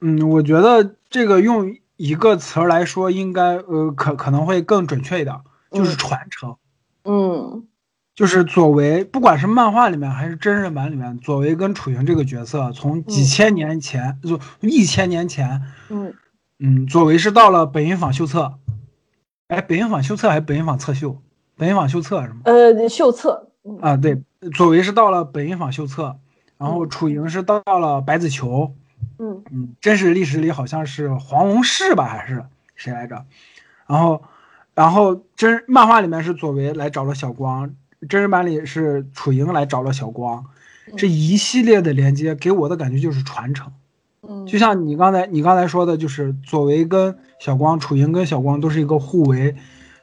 嗯，我觉得这个用一个词儿来说，应该呃可可能会更准确一点，就是嗯。传承。嗯就是左为，不管是漫画里面还是真人版里面，左为跟楚莹这个角色，从几嗯千年前就一千年前，嗯嗯，左为是到了本影坊秀策，哎，本影坊秀策还是本影坊测秀？本影坊秀策是吗？呃秀策，嗯啊，对，左为是到了本影坊秀策，然后嗯楚莹是到了白子球，嗯嗯，真实历史里好像是黄龙士吧，还是谁来着？然后，然后真漫画里面是左为来找了小光，真人版里是楚莹来找了小光，这一系列的连接给我的感觉就是传承。嗯，就像你刚才你刚才说的，就是左为跟小光，楚莹跟小光都是一个互为，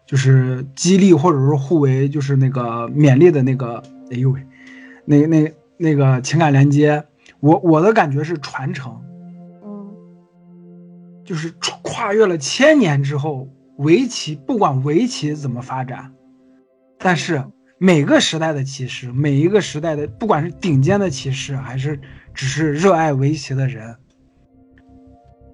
就是激励或者是互为就是那个勉励的那个，哎呦喂，那那那个情感连接，我我的感觉是传承。嗯就是跨跨越了千年之后，围棋不管围棋怎么发展，但是每个时代的骑士，每一个时代的，不管是顶尖的骑士，还是只是热爱围棋的人，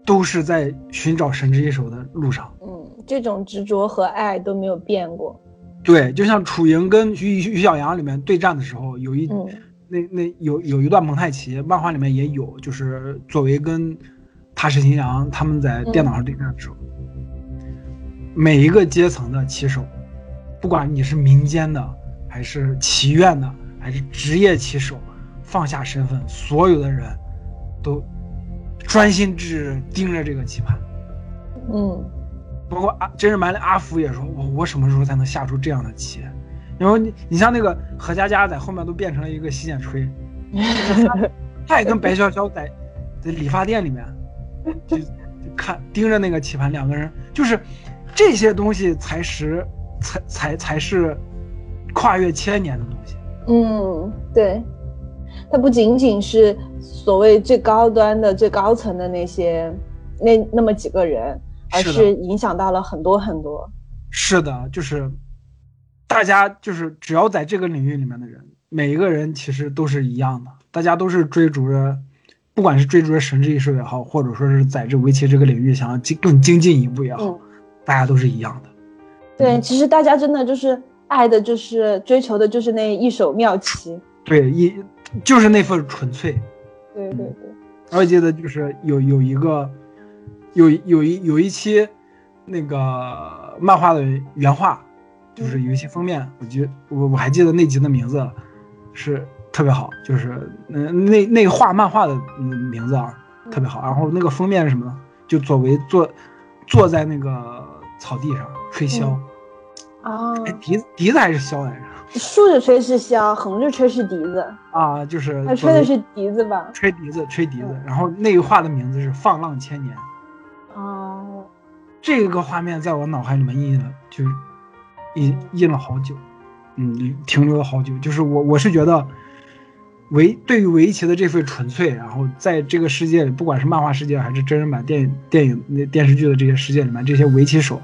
都是在寻找神之一手的路上。嗯，这种执着和爱都没有变过，对，就像楚莹跟于于小阳里面对战的时候，有一、嗯那那有有一段蒙太奇，漫画里面也有，就是作为跟踏实新阳他们在电脑上对战的时候，每一个阶层的棋手，不管你是民间的，还是棋院的，还是职业棋手，放下身份，所有的人都专心致志盯着这个棋盘。嗯包括阿真人版的阿福也说，我我什么时候才能下出这样的棋？然后你你像那个何佳佳在后面都变成了一个洗剪吹，*laughs* 他也跟白潇潇在在理发店里面，*laughs* 就就看盯着那个棋盘，两个人就是这些东西才是才才才是跨越千年的东西。嗯，对，它不仅仅是所谓最高端的、最高层的那些那那么几个人，而是影响到了很多很多。是的，就是大家就是只要在这个领域里面的人，每一个人其实都是一样的，大家都是追逐着，不管是追逐着神之艺术也好，或者说是在这围棋这个领域想要精更精进一步也好，嗯，大家都是一样的。对，其实大家真的就是爱的，就是追求的，就是那一手妙棋。对，一就是那份纯粹。对对对，我记得就是有有一个有有一有一期那个漫画的原画，就是有一期封面，我记得我我还记得那集的名字是特别好，就是嗯、那那个画漫画的嗯名字啊特别好，然后那个封面是什么呢？就左为坐坐在那个草地上吹箫，啊，哎笛子笛子还是箫来着？竖着吹是箫，横着吹是笛子，啊，就是他吹的是笛子吧？吹笛子吹笛子嗯，然后那个画的名字是放浪千年。哦，这个画面在我脑海里面印了，就是印印了好久，嗯，停留了好久。就是我我是觉得围对于围棋的这份纯粹，然后在这个世界里，不管是漫画世界还是真人版电影、电影、那电视剧的这些世界里面，这些围棋手，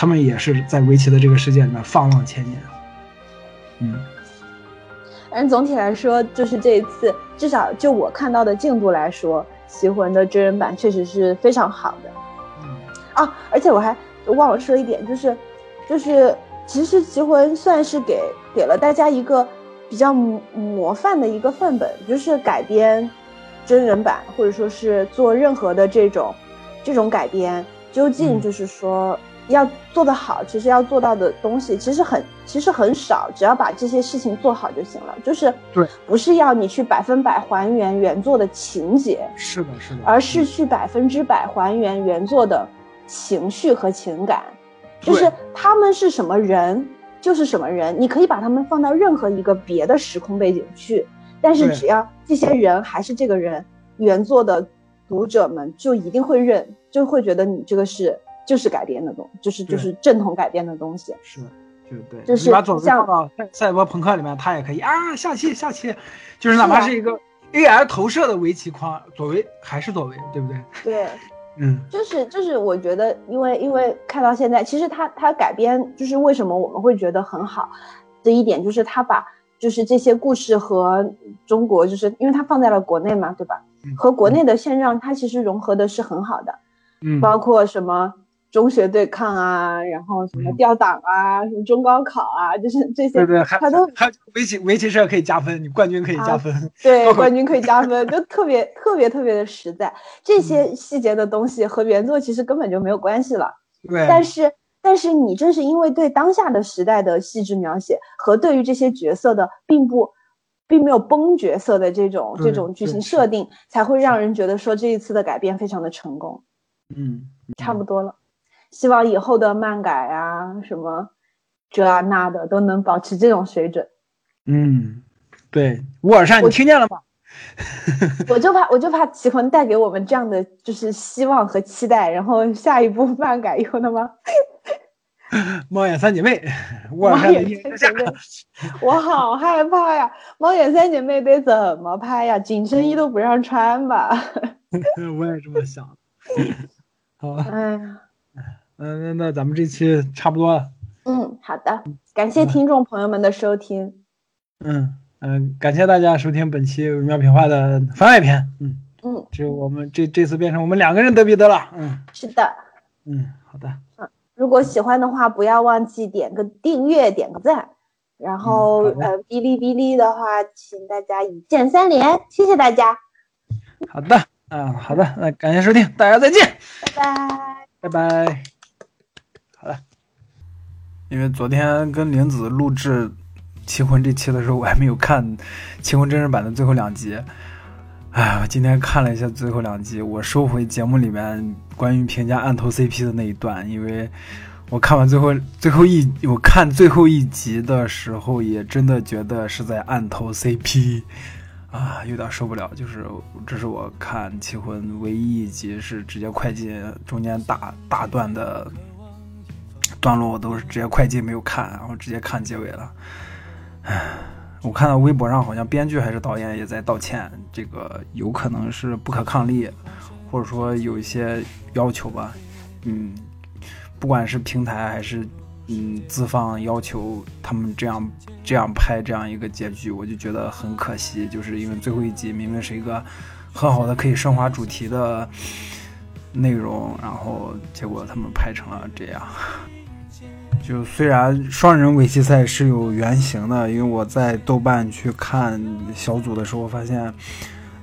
他们也是在围棋的这个世界里面放浪千年。嗯，但总体来说，就是这一次，至少就我看到的进度来说，《棋魂》的真人版确实是非常好的嗯啊！而且我还忘了说一点，就是，就是其实《棋魂》算是给给了大家一个比较模模范的一个范本，就是改编真人版，或者说是做任何的这种这种改编，究竟嗯就是说。要做得好，其实要做到的东西其实很其实很少，只要把这些事情做好就行了。就是对，不是要你去百分百还原原作的情节，是的，是的，而是去百分之百还原原作的情绪和情感，就是他们是什么人就是什么人，你可以把他们放到任何一个别的时空背景去，但是只要这些人还是这个人，原作的读者们就一定会认，就会觉得你这个是就是改编的东，就是就是正统改编的东西。是的，就对，就是把左为像放到赛赛博朋克里面，它也可以啊，下棋下棋，就是哪怕是一个 AR 投射的围棋框，左为还是左为，对不对？*laughs* 对，*laughs* 嗯，就是就是，我觉得，因为因为看到现在，其实他他改编，就是为什么我们会觉得很好的一点，就是他把就是这些故事和中国，就是因为他放在了国内嘛，对吧？嗯和国内的现状，它其实融合的是很好的，嗯，包括什么中学对抗啊，然后什么嗯调档啊，什么中高考啊，就是这些，对对，还它都还有围棋围棋社可以加分，你冠军可以加啊分，对 *laughs* 冠军可以加分，就特别特别特别的实在。这嗯些细节的东西和原作其实根本就没有关系了。对，但是，但是你正是因为对当下的时代的细致描写和对于这些角色的并不，并没有崩角色的这种这种剧情设定，才会让人觉得说这一次的改变非常的成功。嗯，差不多了，希望以后的漫改啊，什么这啊那的都能保持这种水准。嗯，对，乌尔善，你听见了吗？*laughs* 我就怕，我就怕棋魂带给我们这样的就是希望和期待，然后下一步漫改以后他妈 *laughs* 猫眼三姐妹，猫眼三姐，妹，我好害怕呀！猫眼三姐妹得怎么拍呀？紧身衣都不让穿吧？*laughs* 我也这么想。好吧，哎呀，嗯，那那咱们这期差不多了。嗯，好的，感谢听众朋友们的收听。嗯嗯、感谢大家收听本期《妙品话》的番外篇。嗯，嗯，只有我们这这次变成我们两个人得比得了。嗯是的，嗯，好的。嗯如果喜欢的话，不要忘记点个订阅，点个赞。然后、嗯呃，哔哩哔哩的话，请大家一键三连，谢谢大家，好的，嗯，好的，那感谢收听，大家再见，拜拜。拜拜。因为昨天跟玲子录制《棋魂》这期的时候，我还没有看《棋魂》真人版的最后两集。哎，我今天看了一下最后两集，我收回节目里面关于评价暗头 CP 的那一段，因为我看完最后最后一我看最后一集的时候，也真的觉得是在暗头 CP 啊，有点受不了。就是这是我看《棋魂》唯一一集是直接快进，中间大大段的段落我都是直接快进没有看，然后直接看结尾了。唉，我看到微博上好像编剧还是导演也在道歉，这个有可能是不可抗力，或者说有一些要求吧。嗯，不管是平台还是。嗯，资方要求他们这样这样拍这样一个结局，我就觉得很可惜。就是因为最后一集明明是一个很好的可以升华主题的内容，然后结果他们拍成了这样。就虽然双人围棋赛是有原型的，因为我在豆瓣去看小组的时候发现，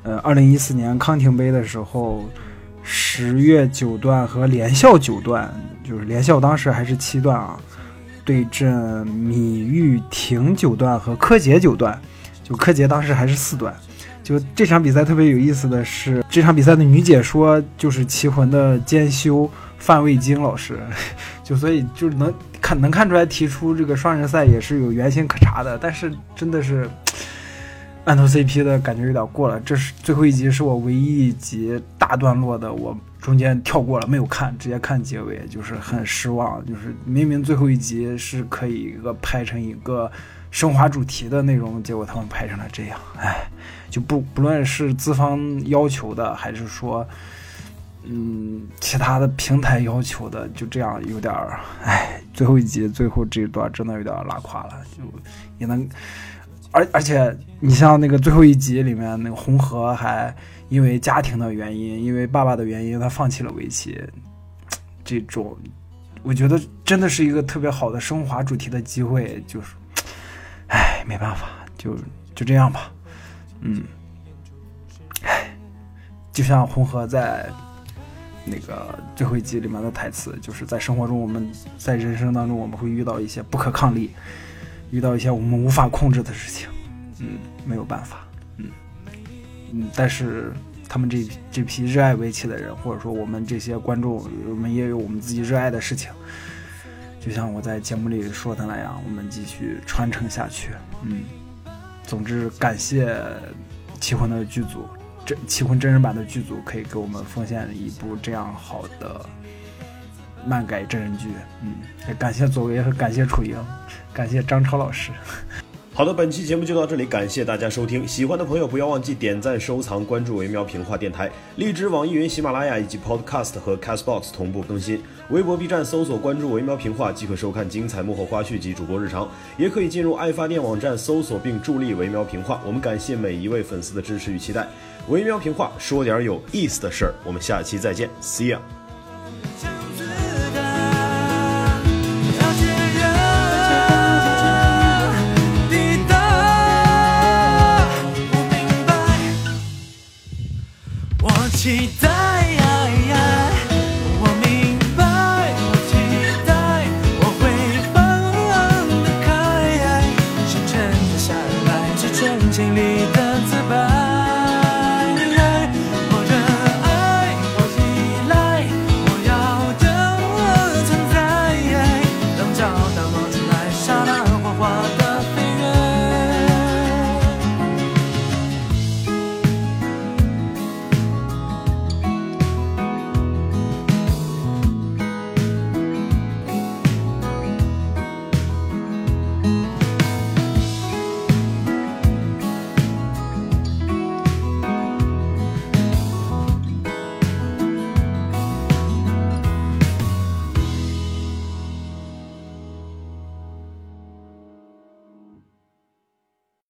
呃，二零一四年康廷杯的时候，十月九段和连笑九段，就是连笑当时还是七段啊。对阵米玉婷九段和柯洁九段，就柯洁当时还是四段。就这场比赛特别有意思的是，这场比赛的女解说就是棋魂的兼修范卫京老师，就所以就是能看能看出来，提出这个双人赛也是有原型可查的。但是真的是按头 CP 的感觉有点过了。这是最后一集，是我唯一一集大段落的我。中间跳过了，没有看，直接看结尾，就是很失望。就是明明最后一集是可以一个拍成一个升华主题的内容，结果他们拍成了这样，哎，就不不论是资方要求的，还是说，嗯，其他的平台要求的，就这样有点儿，哎，最后一集最后这一段真的有点拉垮了，就也能，而而且你像那个最后一集里面那个红河还。因为家庭的原因，因为爸爸的原因，他放弃了围棋。这种，我觉得真的是一个特别好的升华主题的机会。就是，唉，没办法，就就这样吧。嗯，唉，就像红河在那个最后一集里面的台词，就是在生活中，我们在人生当中，我们会遇到一些不可抗力，遇到一些我们无法控制的事情。嗯，没有办法。嗯嗯，但是他们这这批热爱围棋的人，或者说我们这些观众，我们也有我们自己热爱的事情。就像我在节目里说的那样，我们继续传承下去。嗯，总之感谢《棋魂》的剧组，这《棋魂》真人版的剧组可以给我们奉献一部这样好的漫改真人剧。嗯，也感谢左为和感谢楚莹，感谢张超老师。好的，本期节目就到这里，感谢大家收听。喜欢的朋友不要忘记点赞、收藏、关注“维喵评话”电台，荔枝、网易云、喜马拉雅以及 Podcast 和 Castbox 同步更新。微博、B 站搜索关注“维喵评话”即可收看精彩幕后花絮及主播日常，也可以进入爱发电网站搜索并助力“维喵评话”。我们感谢每一位粉丝的支持与期待。微妙评话说点有意思的事儿，我们下期再见，See ya。期待。